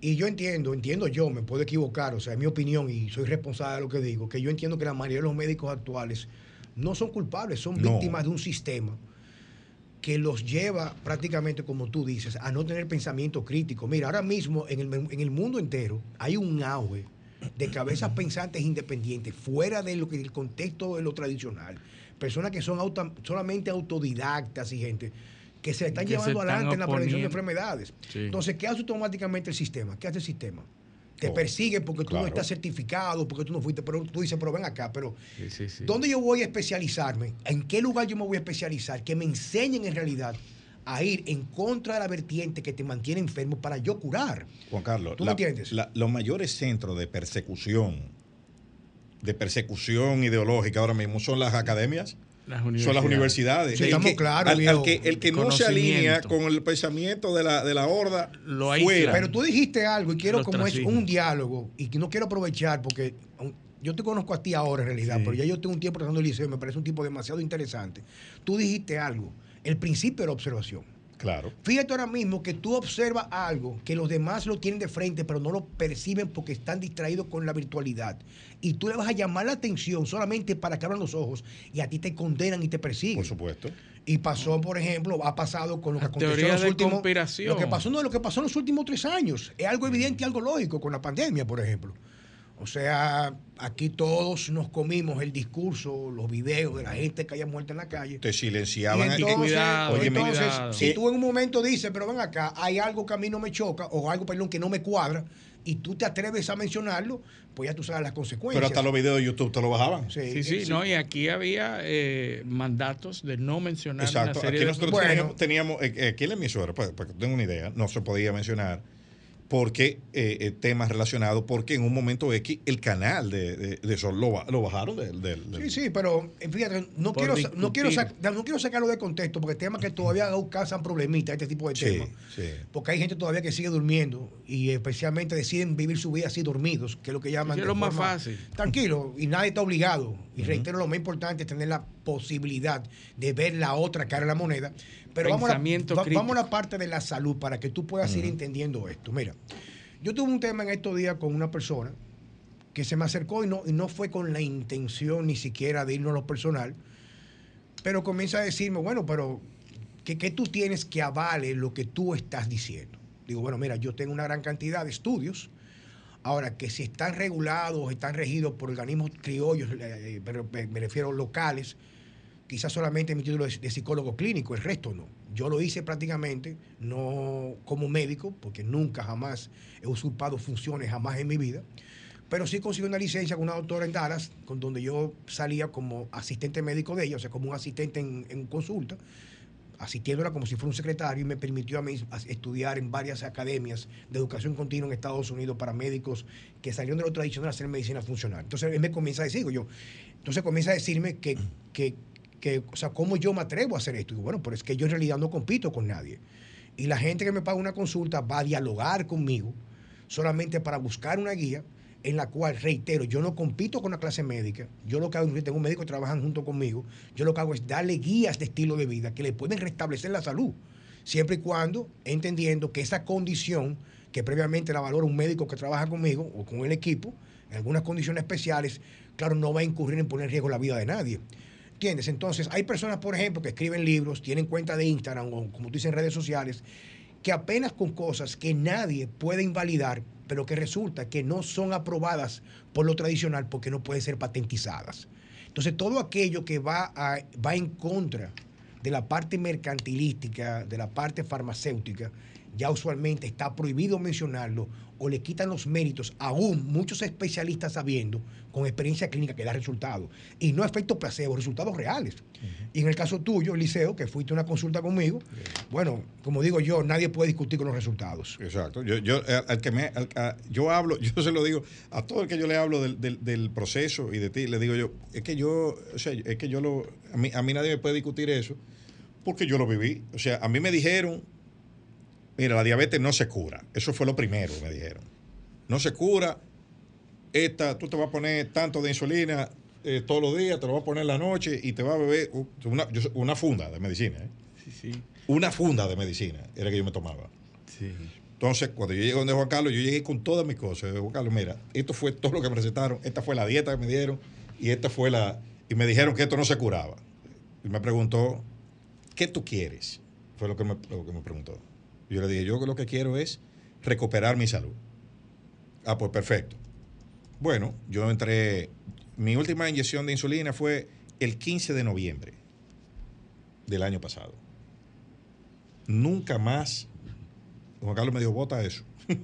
Y yo entiendo, entiendo yo, me puedo equivocar, o sea, es mi opinión y soy responsable de lo que digo, que yo entiendo que la mayoría de los médicos actuales no son culpables, son No. víctimas de un sistema que los lleva prácticamente, como tú dices, a no tener pensamiento crítico. Mira, ahora mismo en el, en el mundo entero hay un auge de cabezas pensantes independientes, fuera de lo que el contexto de lo tradicional. Personas que son auto- solamente autodidactas y gente que se están Que se llevando están adelante en la prevención de enfermedades. Sí. Entonces, ¿qué hace automáticamente el sistema? ¿Qué hace el sistema? Te Oh, persigue porque tú no estás certificado, porque tú no fuiste, pero tú dices, pero ven acá, pero Sí, sí, sí. ¿Dónde yo voy a especializarme? ¿En qué lugar yo me voy a especializar? Que me enseñen en realidad a ir en contra de la vertiente que te mantiene enfermo para yo curar. Juan Carlos, ¿Tú me entiendes? la- los mayores centros de persecución, de persecución ideológica ahora mismo son las academias, Las son las universidades. Sí, El estamos que- claros, al- viejo. al que- el que no se alinea con el pensamiento de la, de la horda, Lo fuera. Pero tú dijiste algo y quiero, Los como es un diálogo, y que no quiero aprovechar porque yo te conozco a ti ahora en realidad, Sí. pero ya yo tengo un tiempo tratando el liceo y me parece un tipo demasiado interesante. Tú dijiste algo. El principio de la observación. Claro. Fíjate ahora mismo que tú observas algo que los demás lo tienen de frente, pero no lo perciben porque están distraídos con la virtualidad. Y tú le vas a llamar la atención solamente para que abran los ojos y a ti te condenan y te persiguen. Por supuesto. Y pasó, por ejemplo, ha pasado con lo que aconteció en los de últimos. conspiración. Lo que pasó, no, lo que pasó en los últimos tres años. Es algo evidente y algo lógico con la pandemia, por ejemplo. O sea, aquí todos nos comimos el discurso, los videos de la gente que haya muerto en la calle. Te Y silenciaban. entonces, cuidado, Óyeme, entonces, cuidado. si tú en un momento dices, pero ven acá, hay algo que a mí no me choca, o algo, perdón, que no me cuadra, y tú te atreves a mencionarlo, pues ya tú sabes las consecuencias. pero hasta los videos de YouTube te lo bajaban. Sí, sí, no, y aquí había eh, mandatos de no mencionar Exacto. una serie Aquí de nosotros Bueno. teníamos, teníamos, eh, aquí en la emisora, para, para que tengan una idea, no se podía mencionar porque eh, eh, temas relacionados, porque en un momento X el canal de, de, de Sol lo, ba- lo bajaron del... del- del- Sí, sí, pero eh, fíjate, no quiero, sa- no, quiero no quiero sacarlo de contexto, porque temas que todavía causan problemitas, este tipo de Sí, temas. sí. Porque hay gente todavía que sigue durmiendo y especialmente deciden vivir su vida así dormidos, que es lo que llaman. Sí, es lo más forma- fácil. Tranquilo, y nadie está obligado. Y reitero, lo más importante es tener la posibilidad de ver la otra cara de la moneda. Pero vamos a, la, vamos a la parte de la salud para que tú puedas ir entendiendo esto. Mira, yo tuve un tema en estos días con una persona que se me acercó y no, y no fue con la intención ni siquiera de irnos a lo personal, pero comienza a decirme, bueno, pero ¿qué, qué tú tienes que avale lo que tú estás diciendo? Digo, bueno, mira, yo tengo una gran cantidad de estudios, ahora que si están regulados, están regidos por organismos criollos, eh, me, me refiero locales, quizás solamente mi título de, de psicólogo clínico, el resto no. Yo lo hice prácticamente, no como médico, porque nunca jamás he usurpado funciones, jamás en mi vida, pero sí conseguí una licencia con una doctora en Dallas, con donde yo salía como asistente médico de ella, o sea, como un asistente en, en consulta, asistiéndola como si fuera un secretario, y me permitió a mí estudiar en varias academias de educación continua en Estados Unidos para médicos que salieron de lo tradicional a hacer medicina funcional. Entonces él me comienza a decir, yo, entonces comienza a decirme que, que, que, o sea, ¿cómo yo me atrevo a hacer esto? Y bueno, pero es que yo en realidad no compito con nadie. Y la gente que me paga una consulta va a dialogar conmigo solamente para buscar una guía en la cual, reitero, yo no compito con la clase médica. Yo lo que hago, tengo médicos que trabajan junto conmigo, yo lo que hago es darle guías de estilo de vida que le pueden restablecer la salud, siempre y cuando entendiendo que esa condición que previamente la valora un médico que trabaja conmigo o con el equipo, en algunas condiciones especiales, claro, no va a incurrir en poner en riesgo la vida de nadie. ¿Entiendes? Entonces, hay personas, por ejemplo, que escriben libros, tienen cuenta de Instagram o, como tú dices, redes sociales, que apenas con cosas que nadie puede invalidar, pero que resulta que no son aprobadas por lo tradicional porque no pueden ser patentizadas. Entonces, todo aquello que va, va en contra de la parte mercantilística, de la parte farmacéutica, ya usualmente está prohibido mencionarlo o le quitan los méritos, aún muchos especialistas sabiendo, con experiencia clínica que da resultados. Y no efectos placebo, resultados reales. Y en el caso tuyo, Liceo, que fuiste a una consulta conmigo, bueno, como digo yo, nadie puede discutir con los resultados. Exacto. Yo, yo, al- al que me, al- a- yo hablo, <laughs> yo se lo digo a todo el que yo le hablo del, del- del proceso y de ti, le digo yo, es que yo, o sea, es que yo lo, a mí, a mí nadie me puede discutir eso porque yo lo viví. O sea, a mí me dijeron, mira, la diabetes no se cura. Eso fue lo primero, me dijeron. No se cura. Esta, tú te vas a poner tanto de insulina eh, todos los días, te lo vas a poner en la noche y te vas a beber una, funda de medicina. ¿eh? Sí, sí. Una funda de medicina era que yo me tomaba. sí. Entonces, cuando yo llegué donde Juan Carlos, yo llegué con todas mis cosas. Juan Carlos, mira, esto fue todo lo que me recetaron, esta fue la dieta que me dieron y esta fue la... Y me dijeron que esto no se curaba. Y me preguntó, ¿qué tú quieres? Fue lo que me, lo que me preguntó. Yo le dije, yo lo que quiero es recuperar mi salud. Ah, pues perfecto. Bueno, yo entré, mi última inyección de insulina fue el 15 de noviembre del año pasado. Nunca más Juan Carlos me dijo, bota eso. <laughs>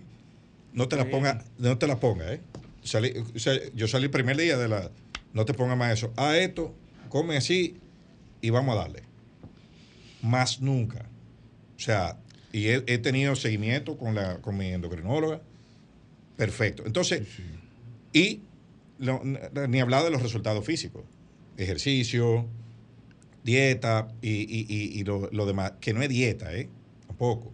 no te la ponga, no te la ponga, ¿eh? Salí- o sea, yo salí el primer día de la. No te ponga más eso. A esto, come así y vamos a darle. Más nunca. O sea, y he, he tenido seguimiento con, la, con mi endocrinóloga. Perfecto. Entonces, y lo- ni hablar de los resultados físicos. Ejercicio, dieta y, y- y- y lo, lo demás. Que no es dieta, ¿eh? Tampoco.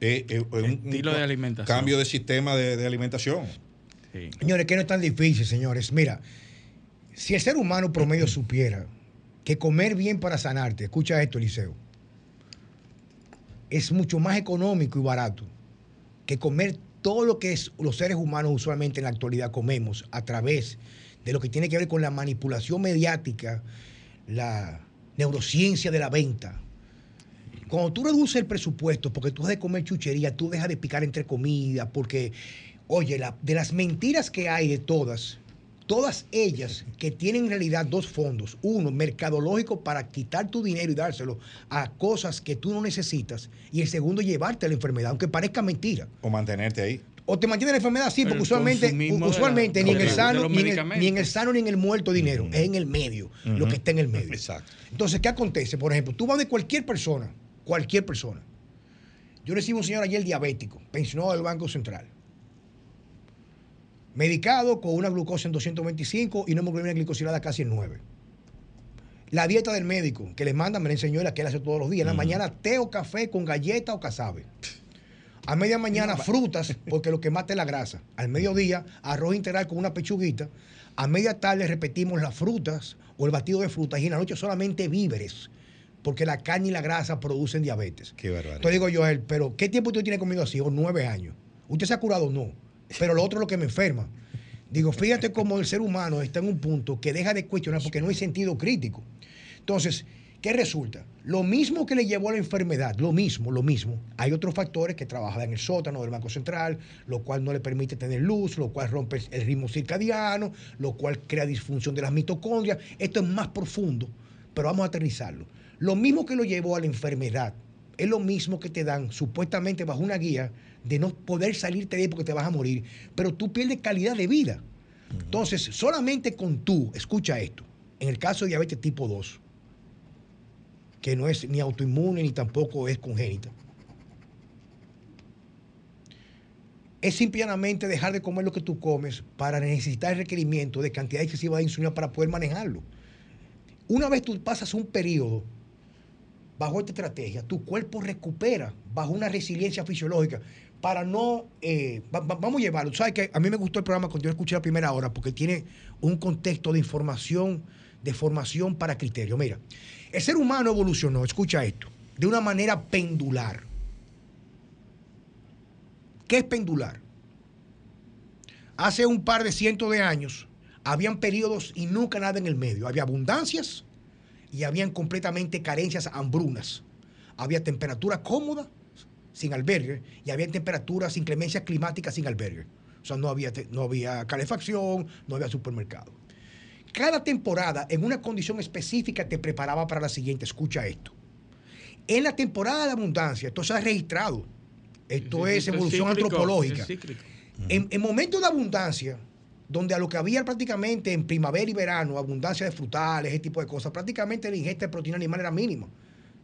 Es, un- un Estilo de alimentación. Cambio de sistema de, de alimentación. Sí. Señores, que no es tan difícil, señores. Mira, si el ser humano promedio supiera que comer bien para sanarte, escucha esto, Eliseo, es mucho más económico y barato que comer todo lo que es, los seres humanos usualmente en la actualidad comemos a través de lo que tiene que ver con la manipulación mediática, la neurociencia de la venta. Cuando tú reduces el presupuesto porque tú dejas de comer chuchería, tú dejas de picar entre comidas, porque, oye, de las mentiras que hay de todas, todas ellas que tienen en realidad dos fondos. Uno, mercadológico para quitar tu dinero y dárselo a cosas que tú no necesitas. Y el segundo, llevarte a la enfermedad, aunque parezca mentira. O mantenerte ahí. O te mantiene la enfermedad, sí, Pero porque usualmente, usualmente la- ni, en el sano, en el, ni en el sano ni en el muerto dinero, es en el medio, lo que está en el medio. Exacto. Entonces, ¿qué acontece? Por ejemplo, tú vas de cualquier persona, cualquier persona. Yo recibo un señor ayer diabético, pensionado del Banco Central. Medicado con una glucosa en 225 y una hemoglobina glicosilada casi en 9. La dieta del médico que le manda me la enseñó la que él hace todos los días. En la mañana té o café con galleta o casabe. A media <laughs> mañana frutas, porque lo que mata es la grasa. Al mediodía, arroz integral con una pechuguita. A media tarde repetimos las frutas o el batido de frutas. Y en la noche solamente víveres, porque la carne y la grasa producen diabetes. Qué barbaridad. Entonces digo yo a él, pero ¿qué tiempo usted tiene comido así? O nueve años. ¿Usted se ha curado? No. Pero lo otro es lo que me enferma. Digo, fíjate cómo el ser humano está en un punto que deja de cuestionar porque no hay sentido crítico. Entonces, ¿qué resulta? Lo mismo que le llevó a la enfermedad, lo mismo, lo mismo. Hay otros factores que trabajan en el sótano del Banco Central, lo cual no le permite tener luz, lo cual rompe el ritmo circadiano, lo cual crea disfunción de las mitocondrias. Esto es más profundo, pero vamos a aterrizarlo. Lo mismo que lo llevó a la enfermedad es lo mismo que te dan supuestamente bajo una guía de no poder salirte de ahí porque te vas a morir, pero tú pierdes calidad de vida. Entonces, solamente con tú, escucha esto, en el caso de diabetes tipo 2, que no es ni autoinmune ni tampoco es congénita, es simplemente dejar de comer lo que tú comes para necesitar el requerimiento de cantidad excesiva de insulina para poder manejarlo. Una vez tú pasas un periodo bajo esta estrategia, tu cuerpo recupera bajo una resiliencia fisiológica para no... eh, va- va- vamos a llevarlo. Sabes que a mí me gustó el programa cuando yo escuché la primera hora porque tiene un contexto de información, de formación para criterio. Mira, el ser humano evolucionó, escucha esto, de una manera pendular. ¿Qué es pendular? Hace un par de cientos de años habían periodos y nunca nada en el medio. Había abundancias y habían completamente carencias, hambrunas. Había temperatura cómoda sin albergue y había temperaturas, inclemencias climáticas sin albergue. O sea, no había, no había calefacción, no había supermercado. Cada temporada, en una condición específica, te preparaba para la siguiente. Escucha esto. En la temporada de abundancia, esto se ha registrado. Esto es evolución cíclico, antropológica. es. En, en momentos de abundancia, donde a lo que había prácticamente en primavera y verano, abundancia de frutales, ese tipo de cosas, prácticamente la ingesta de proteína animal era mínima.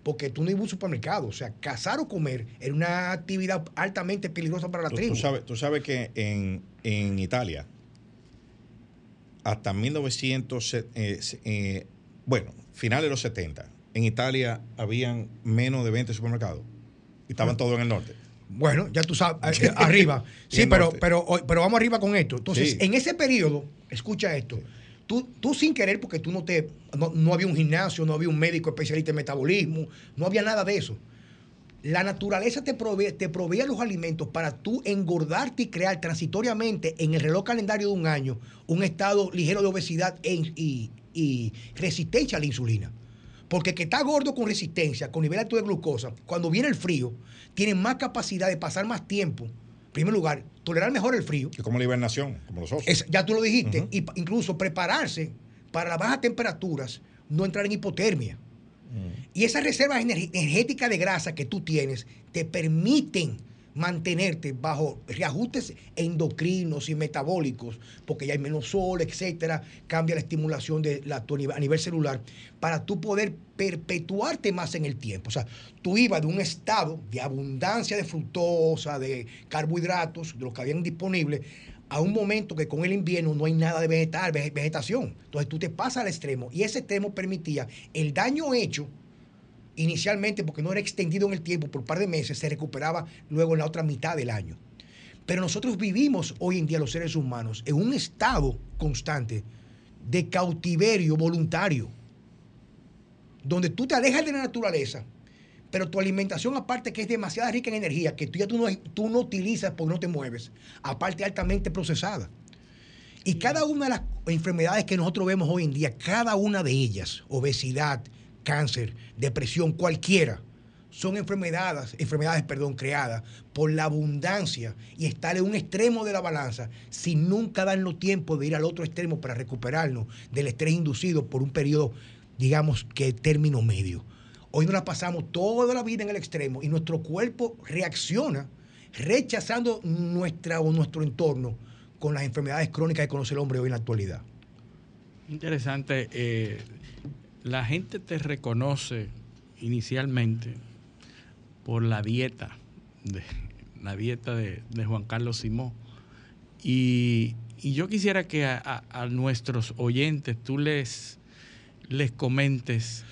Porque tú no ibas a un supermercado. O sea, cazar o comer era una actividad altamente peligrosa para la Tú, tribu. tú sabes, tú sabes que en, en Italia, hasta 1900, eh, eh, bueno, finales de los 70, en Italia habían menos de 20 supermercados. Y estaban todos en el norte. Bueno, ya tú sabes, <laughs> eh, arriba. Sí, pero, pero, pero vamos arriba con esto. Entonces, Sí. en ese periodo, escucha esto. Tú, tú sin querer, porque tú no te. No, no había un gimnasio, no había un médico especialista en metabolismo, no había nada de eso. La naturaleza te provee, te proveía los alimentos para tú engordarte y crear transitoriamente en el reloj calendario de un año un estado ligero de obesidad e- y, y resistencia a la insulina. Porque que está gordo con resistencia, con nivel alto de glucosa, cuando viene el frío, tiene más capacidad de pasar más tiempo. En primer lugar, tolerar mejor el frío. Que es como la hibernación, como los osos. Es- ya tú lo dijiste. Y incluso prepararse para las bajas temperaturas, no entrar en hipotermia. Y esas reservas ener- energéticas de grasa que tú tienes te permiten mantenerte bajo reajustes endocrinos y metabólicos, porque ya hay menos sol, etcétera, cambia la estimulación de la, a nivel celular, para tú poder perpetuarte más en el tiempo. O sea, tú ibas de un estado de abundancia de fructosa, de carbohidratos, de los que habían disponible, a un momento que con el invierno no hay nada de vegetal, vege- vegetación. Entonces tú te pasas al extremo y ese extremo permitía el daño hecho inicialmente porque no era extendido en el tiempo por un par de meses, se recuperaba luego en la otra mitad del año. Pero nosotros vivimos hoy en día los seres humanos en un estado constante de cautiverio voluntario, donde tú te alejas de la naturaleza Pero tu alimentación, aparte que es demasiado rica en energía, que tú ya tú no, tú no utilizas porque no te mueves, aparte altamente procesada. Y cada una de las enfermedades que nosotros vemos hoy en día, cada una de ellas, obesidad, cáncer, depresión, cualquiera, son enfermedades, enfermedades, perdón, creadas por la abundancia y estar en un extremo de la balanza sin nunca darnos tiempo de ir al otro extremo para recuperarnos del estrés inducido por un periodo, digamos que término medio. Hoy nos la pasamos toda la vida en el extremo y nuestro cuerpo reacciona rechazando nuestra o nuestro entorno con las enfermedades crónicas que conoce el hombre hoy en la actualidad. Interesante. Eh, la gente te reconoce inicialmente por la dieta, de, la dieta de, Juan Carlos Simón. Y, yo quisiera que a, nuestros oyentes tú les, les comentes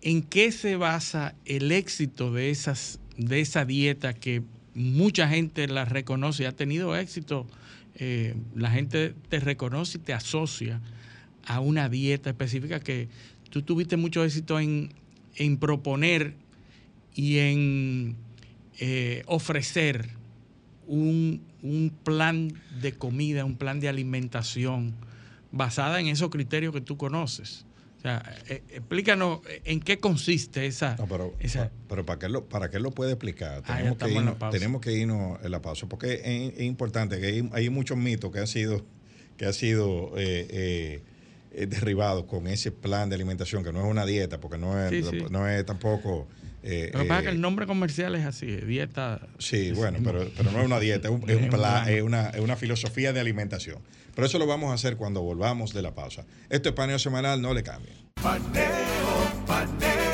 en qué se basa el éxito de, esas, de esa dieta que mucha gente la reconoce, ha tenido éxito. Eh, la gente te reconoce y te asocia a una dieta específica que tú tuviste mucho éxito en, en proponer y en eh, ofrecer un, plan de comida, un plan de alimentación basada en esos criterios que tú conoces. O sea, eh, explícanos en qué consiste esa. pero, pero ¿para, qué lo, ¿para qué lo puede explicar? Ah, tenemos, que irnos, tenemos que irnos en la pausa, porque es, importante que hay, muchos mitos que han sido, que han sido eh, derribados con ese plan de alimentación, que no es una dieta, porque no es, no es tampoco eh, Lo que pasa es que el eh, nombre comercial es así, dieta. Sí, bueno, pero, pero no es una dieta, es, un, es, una, es una filosofía de alimentación. Pero eso lo vamos a hacer cuando volvamos de la pausa. Esto es paneo semanal, no le cambien. Paneo, paneo,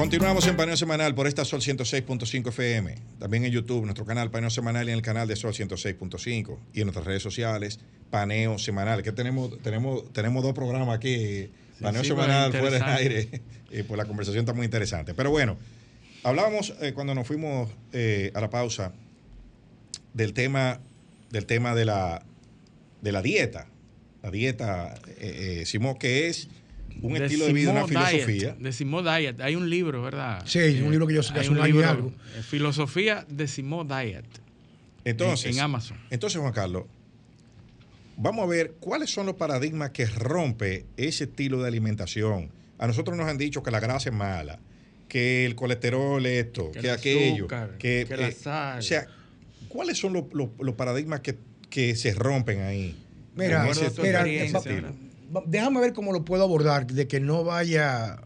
Continuamos en Paneo Semanal por esta Sol 106.5 FM. También en YouTube, nuestro canal Paneo Semanal y en el canal de Sol 106.5. Y en nuestras redes sociales, Paneo Semanal. Que tenemos, tenemos, tenemos dos programas aquí. Paneo Semanal fuera del aire. Y <laughs> pues la conversación está muy interesante. Pero bueno, hablábamos eh, cuando nos fuimos eh, a la pausa del tema, del tema de la, de la dieta. La dieta, eh, Simón, que es un estilo de vida, una filosofía. de Diet. Hay un libro, ¿verdad? Sí, un libro que yo sé que hace un, libro, algo. Eh, filosofía de Diet. Entonces, en, Amazon. Entonces, Juan Carlos, vamos a ver cuáles son los paradigmas que rompe ese estilo de alimentación. A nosotros nos han dicho que la grasa es mala, que el colesterol es esto, que, aquello, que, la eh, sal. o sea, ¿cuáles son los, paradigmas que, que, se rompen ahí? Mira, mira, déjame ver cómo lo puedo abordar, de que no vaya,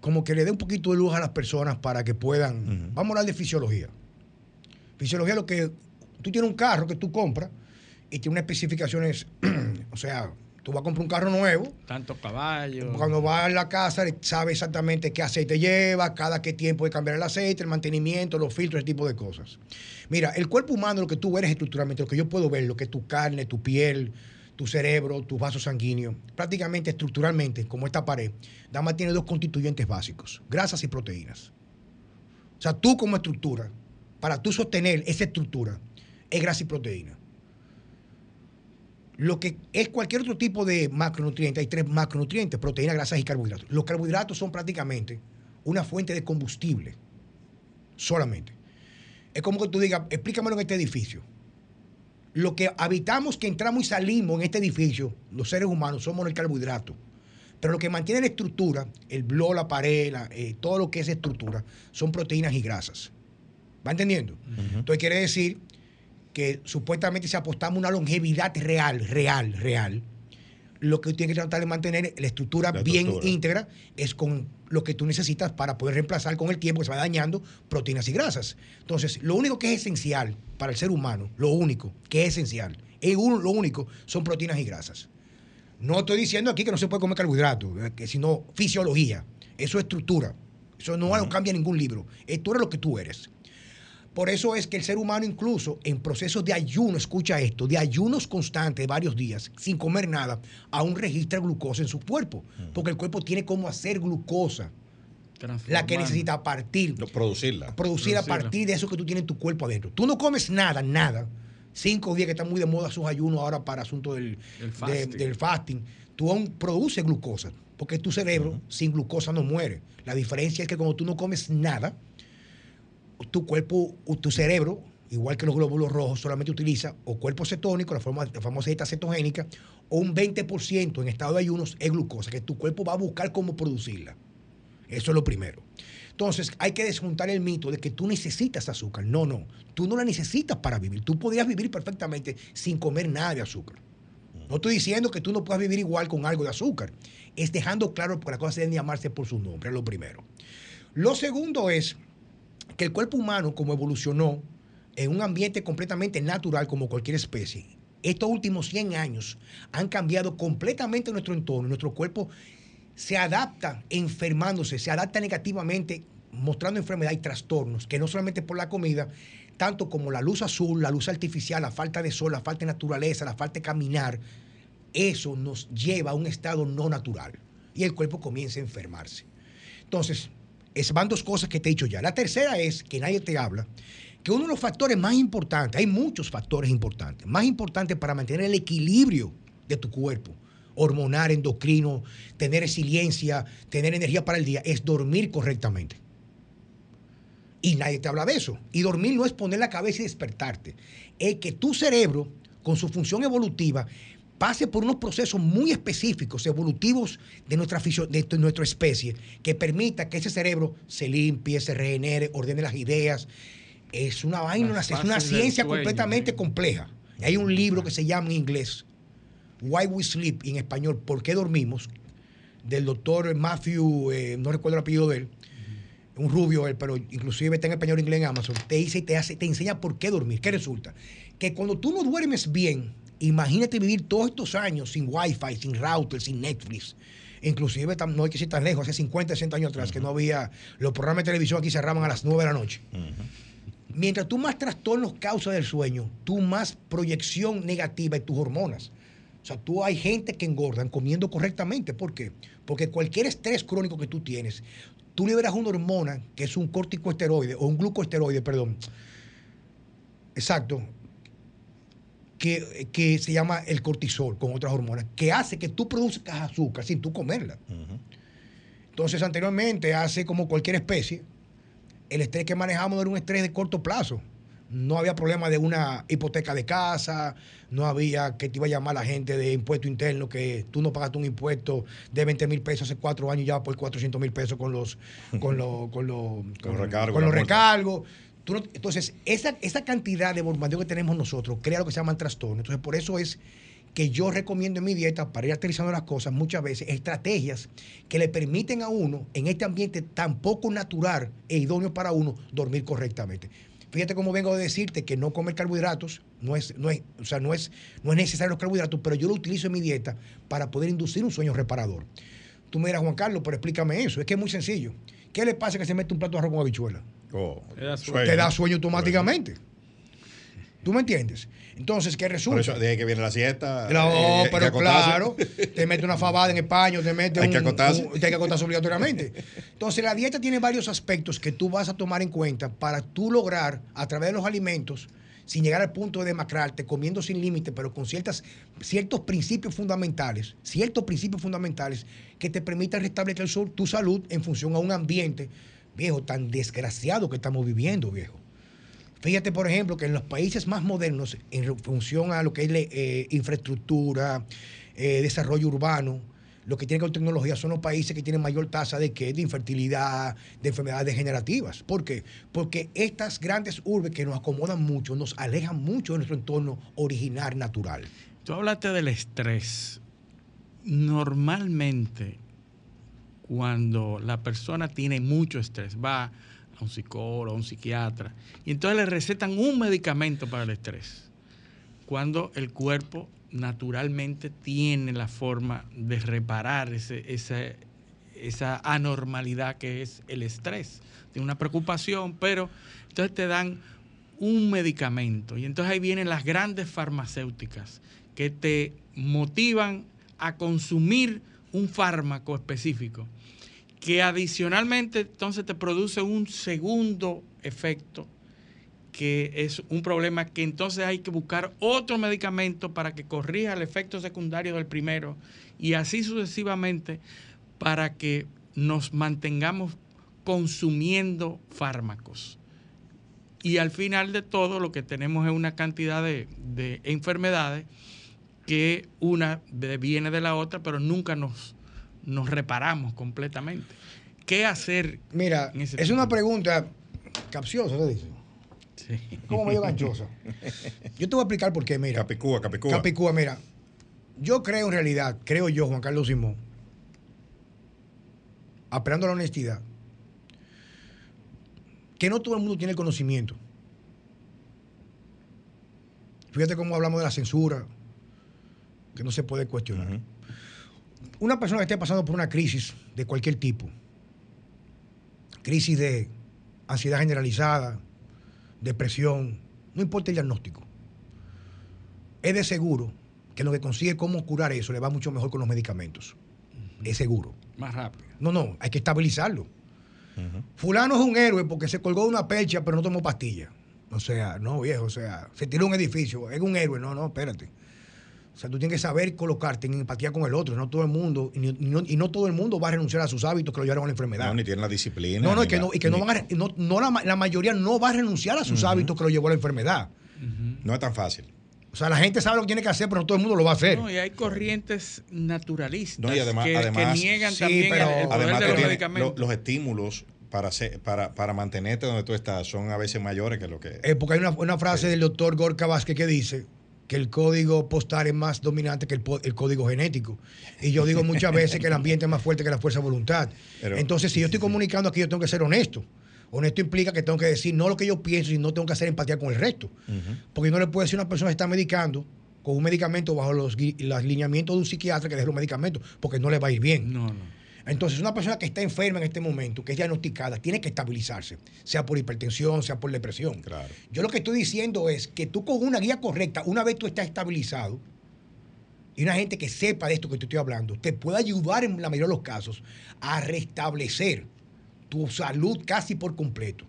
como que le dé un poquito de luz a las personas para que puedan, vamos a hablar de fisiología. Fisiología es lo que, tú tienes un carro que tú compras y tiene unas especificaciones, <clears throat> o sea, tú vas a comprar un carro nuevo. Tantos caballos. Cuando vas a la casa, sabe exactamente qué aceite lleva, cada qué tiempo de cambiar el aceite, el mantenimiento, los filtros, ese tipo de cosas. Mira, el cuerpo humano, lo que tú eres estructuralmente, lo que yo puedo ver, lo que es tu carne, tu piel, tu cerebro, tus vasos sanguíneos, prácticamente estructuralmente, como esta pared, Dama tiene dos constituyentes básicos, grasas y proteínas. O sea, tú como estructura, para tú sostener esa estructura, es grasa y proteína. Lo que es cualquier otro tipo de macronutriente, hay tres macronutrientes, proteínas, grasas y carbohidratos. Los carbohidratos son prácticamente una fuente de combustible, solamente. Es como que tú digas, explícamelo en este edificio lo que habitamos, que entramos y salimos en este edificio, los seres humanos, somos el carbohidrato. Pero lo que mantiene la estructura, el blog, la pared, eh, todo lo que es estructura, son proteínas y grasas. ¿Va entendiendo? Entonces quiere decir que supuestamente si apostamos una longevidad real, real, real, lo que tiene que tratar de mantener la estructura bien íntegra es con lo que tú necesitas para poder reemplazar con el tiempo que se va dañando proteínas y grasas. Entonces, lo único que es esencial para el ser humano, lo único que es esencial, es lo único, son proteínas y grasas. No estoy diciendo aquí que no se puede comer carbohidratos, eh, sino fisiología. Eso es estructura. Eso no lo cambia ningún libro. Tú eres lo que tú eres. Por eso es que el ser humano incluso en procesos de ayuno, escucha esto, de ayunos constantes de varios días, sin comer nada, aún registra glucosa en su cuerpo, porque el cuerpo tiene como hacer glucosa, la que necesita partir. producirla. Producir a partir de eso que tú tienes en tu cuerpo adentro. Tú no comes nada, nada, cinco días que están muy de moda sus ayunos ahora para asunto del, fasting. del fasting, tú aún produces glucosa, porque tu cerebro sin glucosa no muere. La diferencia es que cuando tú no comes nada, tu cuerpo, tu cerebro, igual que los glóbulos rojos, solamente utiliza o cuerpo cetónico, la, forma, famosa dieta cetogénica, o un 20% en estado de ayunos es glucosa, que tu cuerpo va a buscar cómo producirla. Eso es lo primero. Entonces, hay que desmontar el mito de que tú necesitas azúcar. No, no. Tú no la necesitas para vivir. Tú podrías vivir perfectamente sin comer nada de azúcar. No estoy diciendo que tú no puedas vivir igual con algo de azúcar. Es dejando claro que las cosas deben llamarse por su nombre, es lo primero. Lo segundo es que el cuerpo humano, como evolucionó en un ambiente completamente natural como cualquier especie, estos últimos 100 años han cambiado completamente nuestro entorno. Nuestro cuerpo se adapta enfermándose, se adapta negativamente, mostrando enfermedad y trastornos, que no solamente por la comida, tanto como la luz azul, la luz artificial, la falta de sol, la falta de naturaleza, la falta de caminar, eso nos lleva a un estado no natural y el cuerpo comienza a enfermarse. Entonces, es, van dos cosas que te he dicho ya. La tercera es que nadie te habla, que uno de los factores más importantes, hay muchos factores importantes, más importantes para mantener el equilibrio de tu cuerpo, hormonal, endocrino, tener resiliencia, tener energía para el día, es dormir correctamente. Y nadie te habla de eso. Y dormir no es poner la cabeza y despertarte. Es que tu cerebro, con su función evolutiva, pase por unos procesos muy específicos, evolutivos de nuestra, de nuestra especie, que permita que ese cerebro se limpie, se regenere, ordene las ideas. Es una vaina, es una ciencia completamente compleja. Hay un libro que se llama en inglés Why We Sleep, en español, ¿Por qué dormimos? del doctor Matthew, eh, no recuerdo el apellido de él, un rubio él, pero inclusive está en español e inglés en Amazon, te dice y te hace, te enseña por qué dormir. ¿Qué resulta? Que cuando tú no duermes bien, imagínate vivir todos estos años sin wifi, sin router, sin Netflix. Inclusive no hay que ir tan lejos, hace 50, 60 años atrás, que no había, los programas de televisión aquí cerraban a las 9 de la noche. Mientras tú más trastornos causas del sueño, tú más proyección negativa en tus hormonas. O sea, tú hay gente que engordan comiendo correctamente. ¿Por qué? Porque cualquier estrés crónico que tú tienes, tú liberas una hormona que es un corticoesteroide o un glucoesteroide, perdón. Exacto. Que, que, se llama el cortisol con otras hormonas, que hace que tú produzcas azúcar sin tú comerla. Entonces, anteriormente, hace como cualquier especie, el estrés que manejamos era un estrés de corto plazo no había problema de una hipoteca de casa, no había que te iba a llamar la gente de impuesto interno, que tú no pagaste un impuesto de 20 mil pesos hace cuatro años y ya por 400 mil pesos con los, con los, con los, con, los recargos. Entonces, esa, cantidad de bombardeo que tenemos nosotros crea lo que se llaman trastornos. Entonces, por eso es que yo recomiendo en mi dieta para ir aterrizando las cosas muchas veces estrategias que le permiten a uno en este ambiente tan poco natural e idóneo para uno dormir correctamente. Fíjate cómo vengo de decirte que no comer carbohidratos no es, no es, o sea, no es, no es necesario los carbohidratos, pero yo lo utilizo en mi dieta para poder inducir un sueño reparador. Tú me dirás, Juan Carlos, pero explícame eso. Es que es muy sencillo. ¿Qué le pasa que se mete un plato de arroz con habichuela? Oh, te da sueño automáticamente. ¿Tú me entiendes? Entonces, ¿qué resulta? Por eso, de que viene la siesta. No, eh, pero claro, te mete una fabada en el paño, te mete hay que acotarse. hay que acotarse obligatoriamente. Entonces, la dieta tiene varios aspectos que tú vas a tomar en cuenta para tú lograr, a través de los alimentos, sin llegar al punto de demacrarte, comiendo sin límite, pero con ciertas, ciertos principios fundamentales, ciertos principios fundamentales que te permitan restablecer tu salud en función a un ambiente, viejo, tan desgraciado que estamos viviendo, viejo. Fíjate, por ejemplo, que en los países más modernos, en función a lo que es eh, infraestructura, eh, desarrollo urbano, lo que tiene con tecnología son los países que tienen mayor tasa de, ¿qué? de infertilidad, de enfermedades degenerativas. ¿Por qué? Porque estas grandes urbes que nos acomodan mucho, nos alejan mucho de nuestro entorno original, natural. Tú hablaste del estrés. Normalmente, cuando la persona tiene mucho estrés, va un psicólogo, a un psiquiatra, y entonces le recetan un medicamento para el estrés, cuando el cuerpo naturalmente tiene la forma de reparar ese, esa anormalidad que es el estrés. Tiene una preocupación, pero entonces te dan un medicamento y entonces ahí vienen las grandes farmacéuticas que te motivan a consumir un fármaco específico que adicionalmente entonces te produce un segundo efecto que es un problema que entonces hay que buscar otro medicamento para que corrija el efecto secundario del primero y así sucesivamente para que nos mantengamos consumiendo fármacos. Y al final de todo lo que tenemos es una cantidad de, de enfermedades que una viene de la otra, pero nunca nos, nos reparamos completamente. ¿Qué hacer? Mira, es una pregunta capciosa, ¿qué dice? Sí. Como medio ganchosa. <laughs> Yo te voy a explicar por qué, mira. Capicúa, Capicúa. Capicúa, mira. Yo creo en realidad, creo yo, Juan Carlos Simón, apelando a la honestidad, que no todo el mundo tiene el conocimiento. Fíjate cómo hablamos de la censura, que no se puede cuestionar. Una persona que esté pasando por una crisis de cualquier tipo, crisis de ansiedad generalizada, depresión, no importa el diagnóstico, es de seguro que lo que consigue cómo curar eso le va mucho mejor con los medicamentos. Es seguro. Más rápido. No, no, hay que estabilizarlo. Fulano es un héroe porque se colgó de una percha pero no tomó pastilla. O sea, no, viejo, o sea, se tiró un edificio, es un héroe. No, no, espérate. O sea, tú tienes que saber colocarte en empatía con el otro, no todo el mundo, y, no, todo el mundo va a renunciar a sus hábitos que lo llevaron a la enfermedad. No, ni tienen la disciplina. No, no, y que, no, y que no van a, no, la, mayoría no va a renunciar a sus hábitos que lo llevó a la enfermedad. No es tan fácil. O sea, la gente sabe lo que tiene que hacer, pero no todo el mundo lo va a hacer. No, y hay corrientes naturalistas no, y además, que, además, niegan también el, poder de los medicamentos. los estímulos para, para, para, mantenerte donde tú estás son a veces mayores que lo que... Eh, porque hay una, una frase del doctor Gorka Vázquez que dice que el código postal es más dominante que el, código genético. Y yo digo muchas veces que el ambiente es más fuerte que la fuerza de voluntad. Entonces, si yo estoy comunicando aquí, yo tengo que ser honesto. Honesto implica que tengo que decir no lo que yo pienso y no tengo que hacer empatía con el resto. Porque no le puedo decir a una persona que está medicando con un medicamento bajo los, los lineamientos de un psiquiatra que deje los medicamentos, porque no le va a ir bien. No, no. Entonces, una persona que está enferma en este momento, que es diagnosticada, tiene que estabilizarse, sea por hipertensión, sea por depresión. Claro. Yo lo que estoy diciendo es que tú con una guía correcta, una vez tú estás estabilizado, y una gente que sepa de esto que te estoy hablando, te puede ayudar en la mayoría de los casos a restablecer tu salud casi por completo.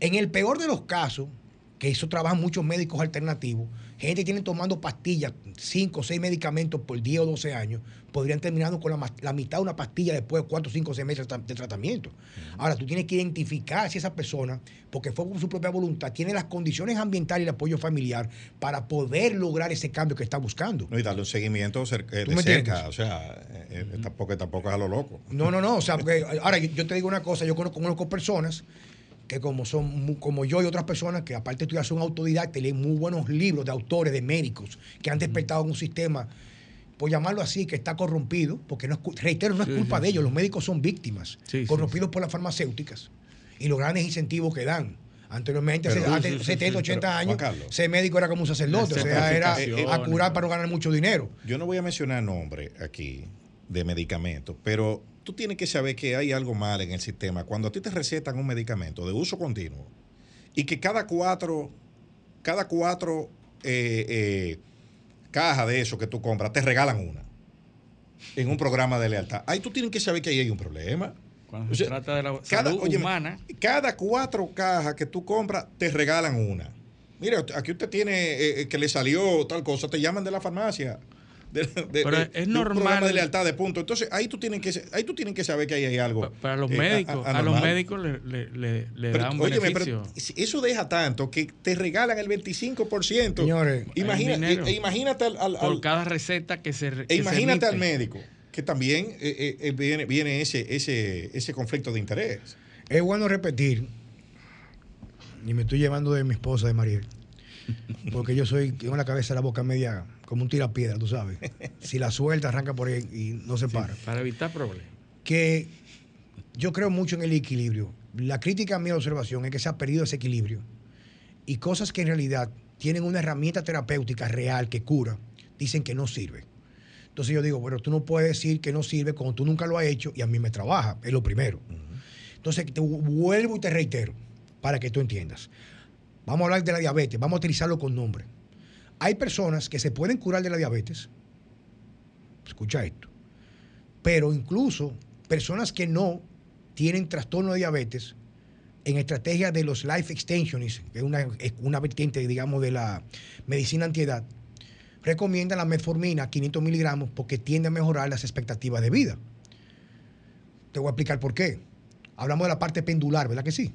En el peor de los casos, que eso trabajan muchos médicos alternativos, gente que tiene tomando pastillas, 5 o 6 medicamentos por 10 o 12 años, podrían terminar con la, mitad de una pastilla después de 4, 5 o 6 meses de tratamiento. Ahora, tú tienes que identificar si esa persona, porque fue por su propia voluntad, tiene las condiciones ambientales y el apoyo familiar para poder lograr ese cambio que está buscando. y darle un seguimiento eh, de cerca, o sea, eh, eh, tampoco, tampoco es a lo loco. No, no, no, o sea, porque ahora yo te digo una cosa, yo conozco, conozco personas que como son como yo y otras personas que aparte de estudiar son autodidactas, leen muy buenos libros de autores, de médicos, que han despertado en un sistema, por llamarlo así, que está corrompido, porque no es, reitero, no es culpa de ellos, los médicos son víctimas, corrompidos por las farmacéuticas y los grandes incentivos que dan. Anteriormente, hace, 70, 80 años, ser médico era como un sacerdote, o sea, era a curar para no ganar mucho dinero. Yo no voy a mencionar nombre aquí de medicamentos, pero tú tienes que saber que hay algo mal en el sistema. Cuando a ti te recetan un medicamento de uso continuo y que cada cuatro, cada cuatro eh, eh, cajas de eso que tú compras te regalan una en un programa de lealtad. Ahí tú tienes que saber que ahí hay un problema. Cuando se trata de la salud humana. Cada cuatro cajas que tú compras te regalan una. Mire, aquí usted tiene eh, que le salió tal cosa, te llaman de la farmacia pero es normal. de lealtad de punto. Entonces, ahí tú tienes que, ahí tú tienes que saber que ahí hay algo. Para los eh, médicos, a, los médicos le, le, le, da un beneficio. eso deja tanto que te regalan el 25%. Señores, e, imagínate al, Por cada receta que se. e imagínate al médico, que también eh, eh, viene, viene ese, ese, ese conflicto de interés. Es bueno repetir, y me estoy llevando de mi esposa, de Mariel, porque yo soy, tengo la cabeza la boca media como un tirapiedra, tú sabes. <laughs> Si la suelta, arranca por ahí y no se para. para evitar problemas. Que yo creo mucho en el equilibrio. La crítica a mi observación es que se ha perdido ese equilibrio. Y cosas que en realidad tienen una herramienta terapéutica real que cura, dicen que no sirve. Entonces yo digo, bueno, tú no puedes decir que no sirve cuando tú nunca lo has hecho y a mí me trabaja, es lo primero. Entonces te vuelvo y te reitero para que tú entiendas. Vamos a hablar de la diabetes, vamos a utilizarlo con nombre. Hay personas que se pueden curar de la diabetes, escucha esto, pero incluso personas que no tienen trastorno de diabetes en estrategia de los life extensions, que es una, vertiente, digamos, de la medicina antiedad, recomiendan la metformina 500 miligramos porque tiende a mejorar las expectativas de vida. Te voy a explicar por qué. Hablamos de la parte pendular, ¿verdad que sí?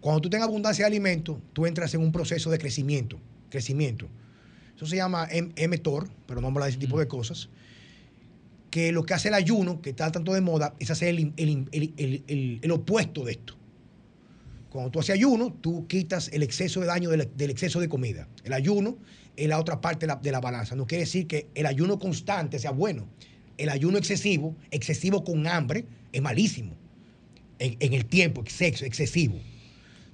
Cuando tú tengas abundancia de alimentos, tú entras en un proceso de crecimiento. Crecimiento. Eso se llama mTOR, pero no vamos a hablar de ese tipo de cosas. Que lo que hace el ayuno, que está tanto de moda, es hacer el, el- el opuesto de esto. Cuando tú haces ayuno, tú quitas el exceso de daño del, del exceso de comida. El ayuno es la otra parte de la, de la balanza. No quiere decir que el ayuno constante sea bueno. El ayuno excesivo, excesivo con hambre, es malísimo. En, en el tiempo, exceso, excesivo.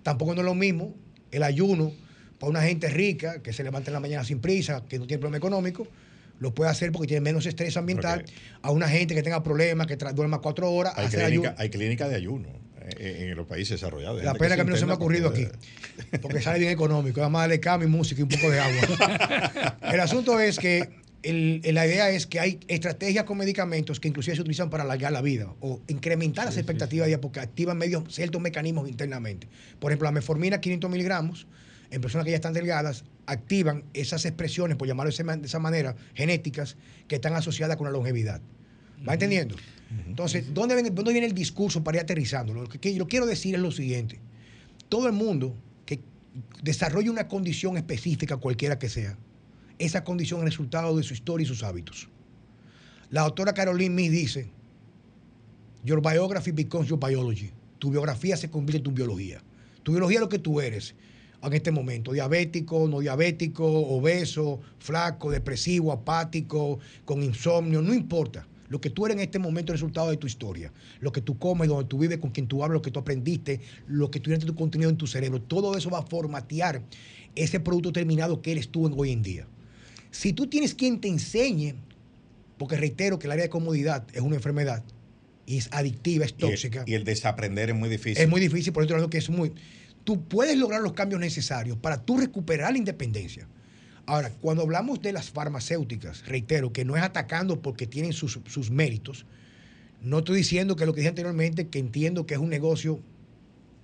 Tampoco no es lo mismo el ayuno para una gente rica que se levanta en la mañana sin prisa, que no tiene problema económico, lo puede hacer porque tiene menos estrés ambiental. A una gente que tenga problemas, que duerma cuatro horas, Hay hacer clínica, ayuno. hay clínica de ayuno en los países desarrollados. La pena que a mí no se me ha ocurrido aquí. Porque sale bien económico. Además, le cambio música y un poco de agua. <laughs> El asunto es que el- la idea es que hay estrategias con medicamentos que inclusive se utilizan para alargar la vida o incrementar las expectativas de vida porque activan medios, ciertos mecanismos internamente. Por ejemplo, la metformina 500 miligramos en personas que ya están delgadas activan esas expresiones, por llamarlo de esa manera, genéticas que están asociadas con la longevidad. ¿Va entendiendo? Entonces, ¿dónde, ven- ¿dónde viene el discurso para ir aterrizando? Lo que, que yo quiero decir es lo siguiente. Todo el mundo que desarrolla una condición específica, cualquiera que sea, esa condición es resultado de su historia y sus hábitos. La doctora Caroline Mee dice, Your biography becomes your biology. Tu biografía se convierte en tu biología. Tu biología es lo que tú eres en este momento. Diabético, no diabético, obeso, flaco, depresivo, apático, con insomnio, no importa. Lo que tú eres en este momento es el resultado de tu historia. Lo que tú comes, donde tú vives, con quien tú hablas, lo que tú aprendiste, lo que tú tienes tu contenido en tu cerebro. Todo eso va a formatear ese producto terminado que eres tú en hoy en día. Si tú tienes quien te enseñe, porque reitero que el área de comodidad es una enfermedad y es adictiva, es Y el- tóxica. Y el, desaprender es muy difícil. Es muy difícil, por eso estoy hablando que es muy. Tú puedes lograr los cambios necesarios para tú recuperar la independencia. Ahora, cuando hablamos de las farmacéuticas, reitero que no es atacando porque tienen sus, sus méritos. No estoy diciendo que lo que dije anteriormente, que entiendo que es un negocio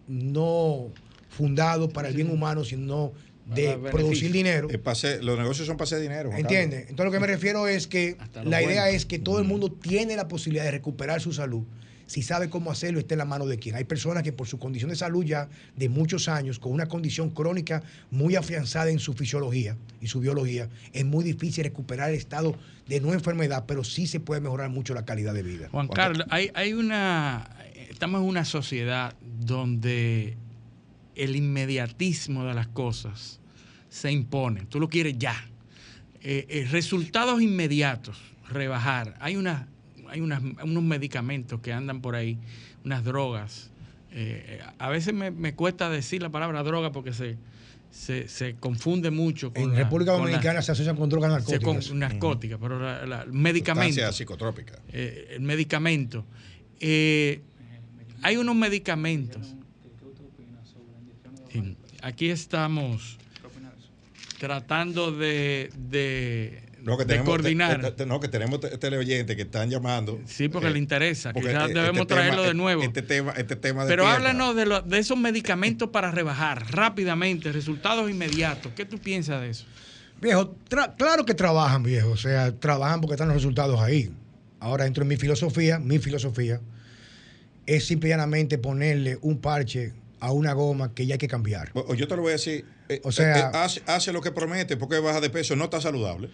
no fundado para el bien humano, sino de producir dinero. Pase- los negocios son para hacer dinero. ¿Entiendes? Entonces lo que me refiero es que la idea bueno. es que todo el mundo tiene la posibilidad de recuperar su salud si sabe cómo hacerlo, está en la mano de quien. Hay personas que por su condición de salud ya de muchos años, con una condición crónica muy afianzada en su fisiología y su biología, es muy difícil recuperar el estado de no enfermedad, pero sí se puede mejorar mucho la calidad de vida. Juan Carlos, hay, hay una. Estamos en una sociedad donde el inmediatismo de las cosas se impone. Tú lo quieres ya. Eh, eh, resultados inmediatos, rebajar. Hay, una, hay unas- unos medicamentos que andan por ahí, unas drogas. Eh, a veces me, me cuesta decir la palabra droga porque se, se, se confunde mucho con En la- República la- Dominicana se asocian con drogas con narcóticas. narcóticas, pero la, la- medicamentos Sustancia psicotrópica. eh, el medicamento. Eh, hay unos medicamentos. Sí, Aquí estamos tratando de, de, No, que de tenemos, coordinar. te- te- no, que tenemos te- teleoyentes que están llamando. Sí, porque Eh, le interesa. porque, Quizás eh, debemos este traerlo de nuevo. Este tema, este tema de Pero tierra. háblanos de, lo- de esos medicamentos para rebajar rápidamente, resultados inmediatos. ¿Qué tú piensas de eso? Viejo, claro que trabajan, viejo. O sea, trabajan porque están los resultados ahí. Ahora, dentro de mi filosofía, mi filosofía es simple y llanamente ponerle un parche a una goma que ya hay que cambiar. Yo te lo voy a decir. Eh, O sea- eh, eh, hace, hace lo que promete, porque baja de peso, no está saludable.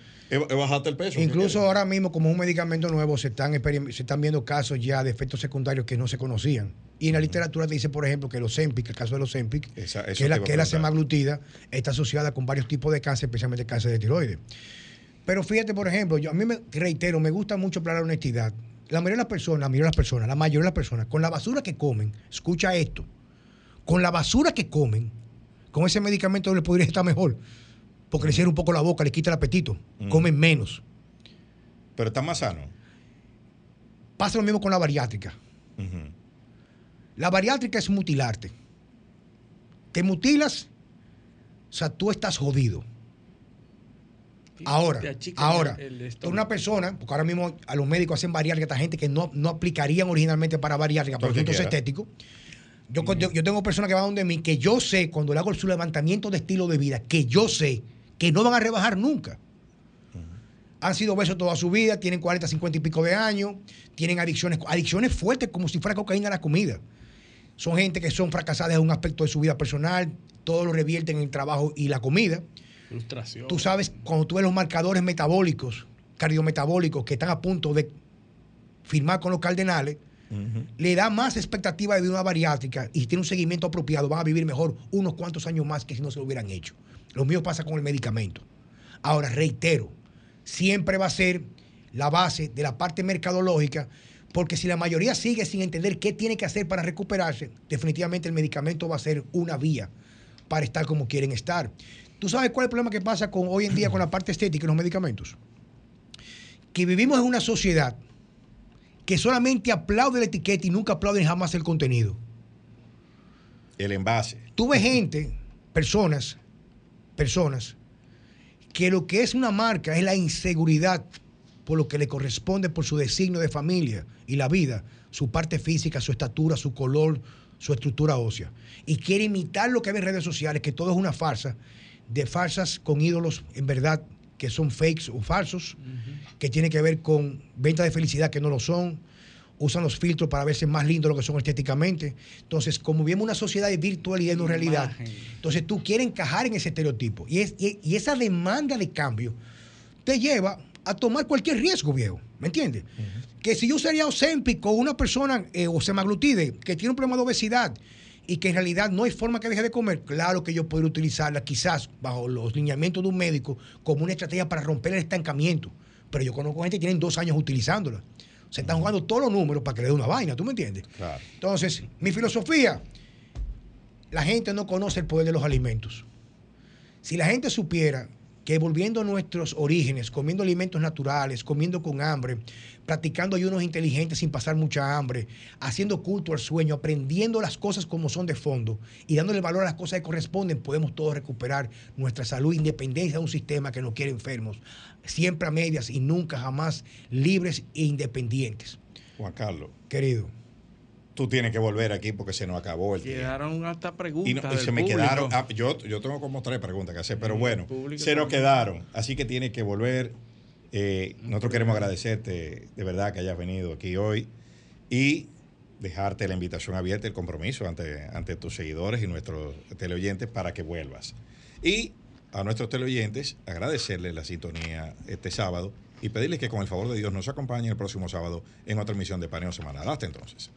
Bajarte el peso. ¿qué Incluso ahora mismo, como un medicamento nuevo, se están, se están viendo casos ya de efectos secundarios que no se conocían. Y en la literatura te dice, por ejemplo, que los Ozempic, el caso de los Ozempic, que, es la, que es la semaglutida, está asociada con varios tipos de cáncer, especialmente cáncer de tiroides. Pero fíjate, por ejemplo, yo a mí me reitero, me gusta mucho hablar de honestidad. La mayoría de las personas, la mayoría de las personas, la mayoría de las personas, con la basura que comen, escucha esto, con la basura que comen, con ese medicamento les podría estar mejor, porque le cierra un poco la boca, le quita el apetito, Mm. comen menos. Pero está más sano. Pasa lo mismo con la bariátrica. La bariátrica es mutilarte. Te mutilas, o sea, tú estás jodido. Ahora, ahora, una persona, porque ahora mismo a los médicos hacen bariátrica, esta gente que no, no aplicarían originalmente para bariátrica por asuntos estéticos, Yo, yo, yo tengo personas que van donde mí que yo sé, cuando le hago su levantamiento de estilo de vida, que yo sé que no van a rebajar nunca. Han sido besos toda su vida, tienen 40, 50 y pico de años, tienen adicciones, adicciones fuertes como si fuera cocaína a la comida. Son gente que son fracasadas en un aspecto de su vida personal, todo lo revierten en el trabajo y la comida. Frustración. Tú sabes, cuando tú ves los marcadores metabólicos, cardiometabólicos, que están a punto de firmar con los cardenales, le da más expectativa de vida una bariátrica y si tiene un seguimiento apropiado, van a vivir mejor unos cuantos años más que si no se lo hubieran hecho. Lo mío pasa con el medicamento. Ahora, reitero, siempre va a ser la base de la parte mercadológica, porque si la mayoría sigue sin entender qué tiene que hacer para recuperarse, definitivamente el medicamento va a ser una vía para estar como quieren estar. ¿Tú sabes cuál es el problema que pasa con hoy en día con la <clears throat> parte estética y los medicamentos? Que vivimos en una sociedad que solamente aplaude la etiqueta y nunca aplauden jamás el contenido. El envase. Tú ves gente, personas, personas, que lo que es una marca es la inseguridad por lo que le corresponde por su designio de familia y la vida, su parte física, su estatura, su color, su estructura ósea. Y quiere imitar lo que ve en redes sociales, que todo es una farsa, de farsas con ídolos en verdad que son fakes o falsos, que tiene que ver con venta de felicidad que no lo son, usan los filtros para verse más lindos lo que son estéticamente. Entonces, como vivimos una sociedad de virtualidad y no realidad, entonces tú quieres encajar en ese estereotipo. Y, es, y, y esa demanda de cambio te lleva a tomar cualquier riesgo, viejo. ¿Me entiendes? Que si yo sería Ozempic o una persona eh, o semaglutide que tiene un problema de obesidad y que en realidad no hay forma que deje de comer, claro que yo podría utilizarla quizás bajo los lineamientos de un médico como una estrategia para romper el estancamiento. Pero yo conozco gente que tienen dos años utilizándola. Se están jugando todos los números para que le dé una vaina, ¿tú me entiendes? Claro. Entonces, mi filosofía, la gente no conoce el poder de los alimentos. Si la gente supiera que volviendo a nuestros orígenes, comiendo alimentos naturales, comiendo con hambre, practicando ayunos inteligentes sin pasar mucha hambre, haciendo culto al sueño, aprendiendo las cosas como son de fondo y dándole valor a las cosas que corresponden, podemos todos recuperar nuestra salud, independencia de un sistema que nos quiere enfermos, siempre a medias y nunca jamás libres e independientes. Juan Carlos. Querido. Tú tienes que volver aquí porque se nos acabó el tiempo. Quedaron hasta preguntas. Y, no- y se me público. quedaron. ah, yo, yo tengo como tres preguntas que hacer, pero bueno, se nos quedaron. Así que tienes que volver. Eh, nosotros queremos agradecerte de verdad que hayas venido aquí hoy y dejarte la invitación abierta, el compromiso ante, ante tus seguidores y nuestros teleoyentes para que vuelvas. Y a nuestros teleoyentes agradecerles la sintonía este sábado y pedirles que con el favor de Dios nos acompañen el próximo sábado en otra emisión de Paneo Semanal. Hasta entonces.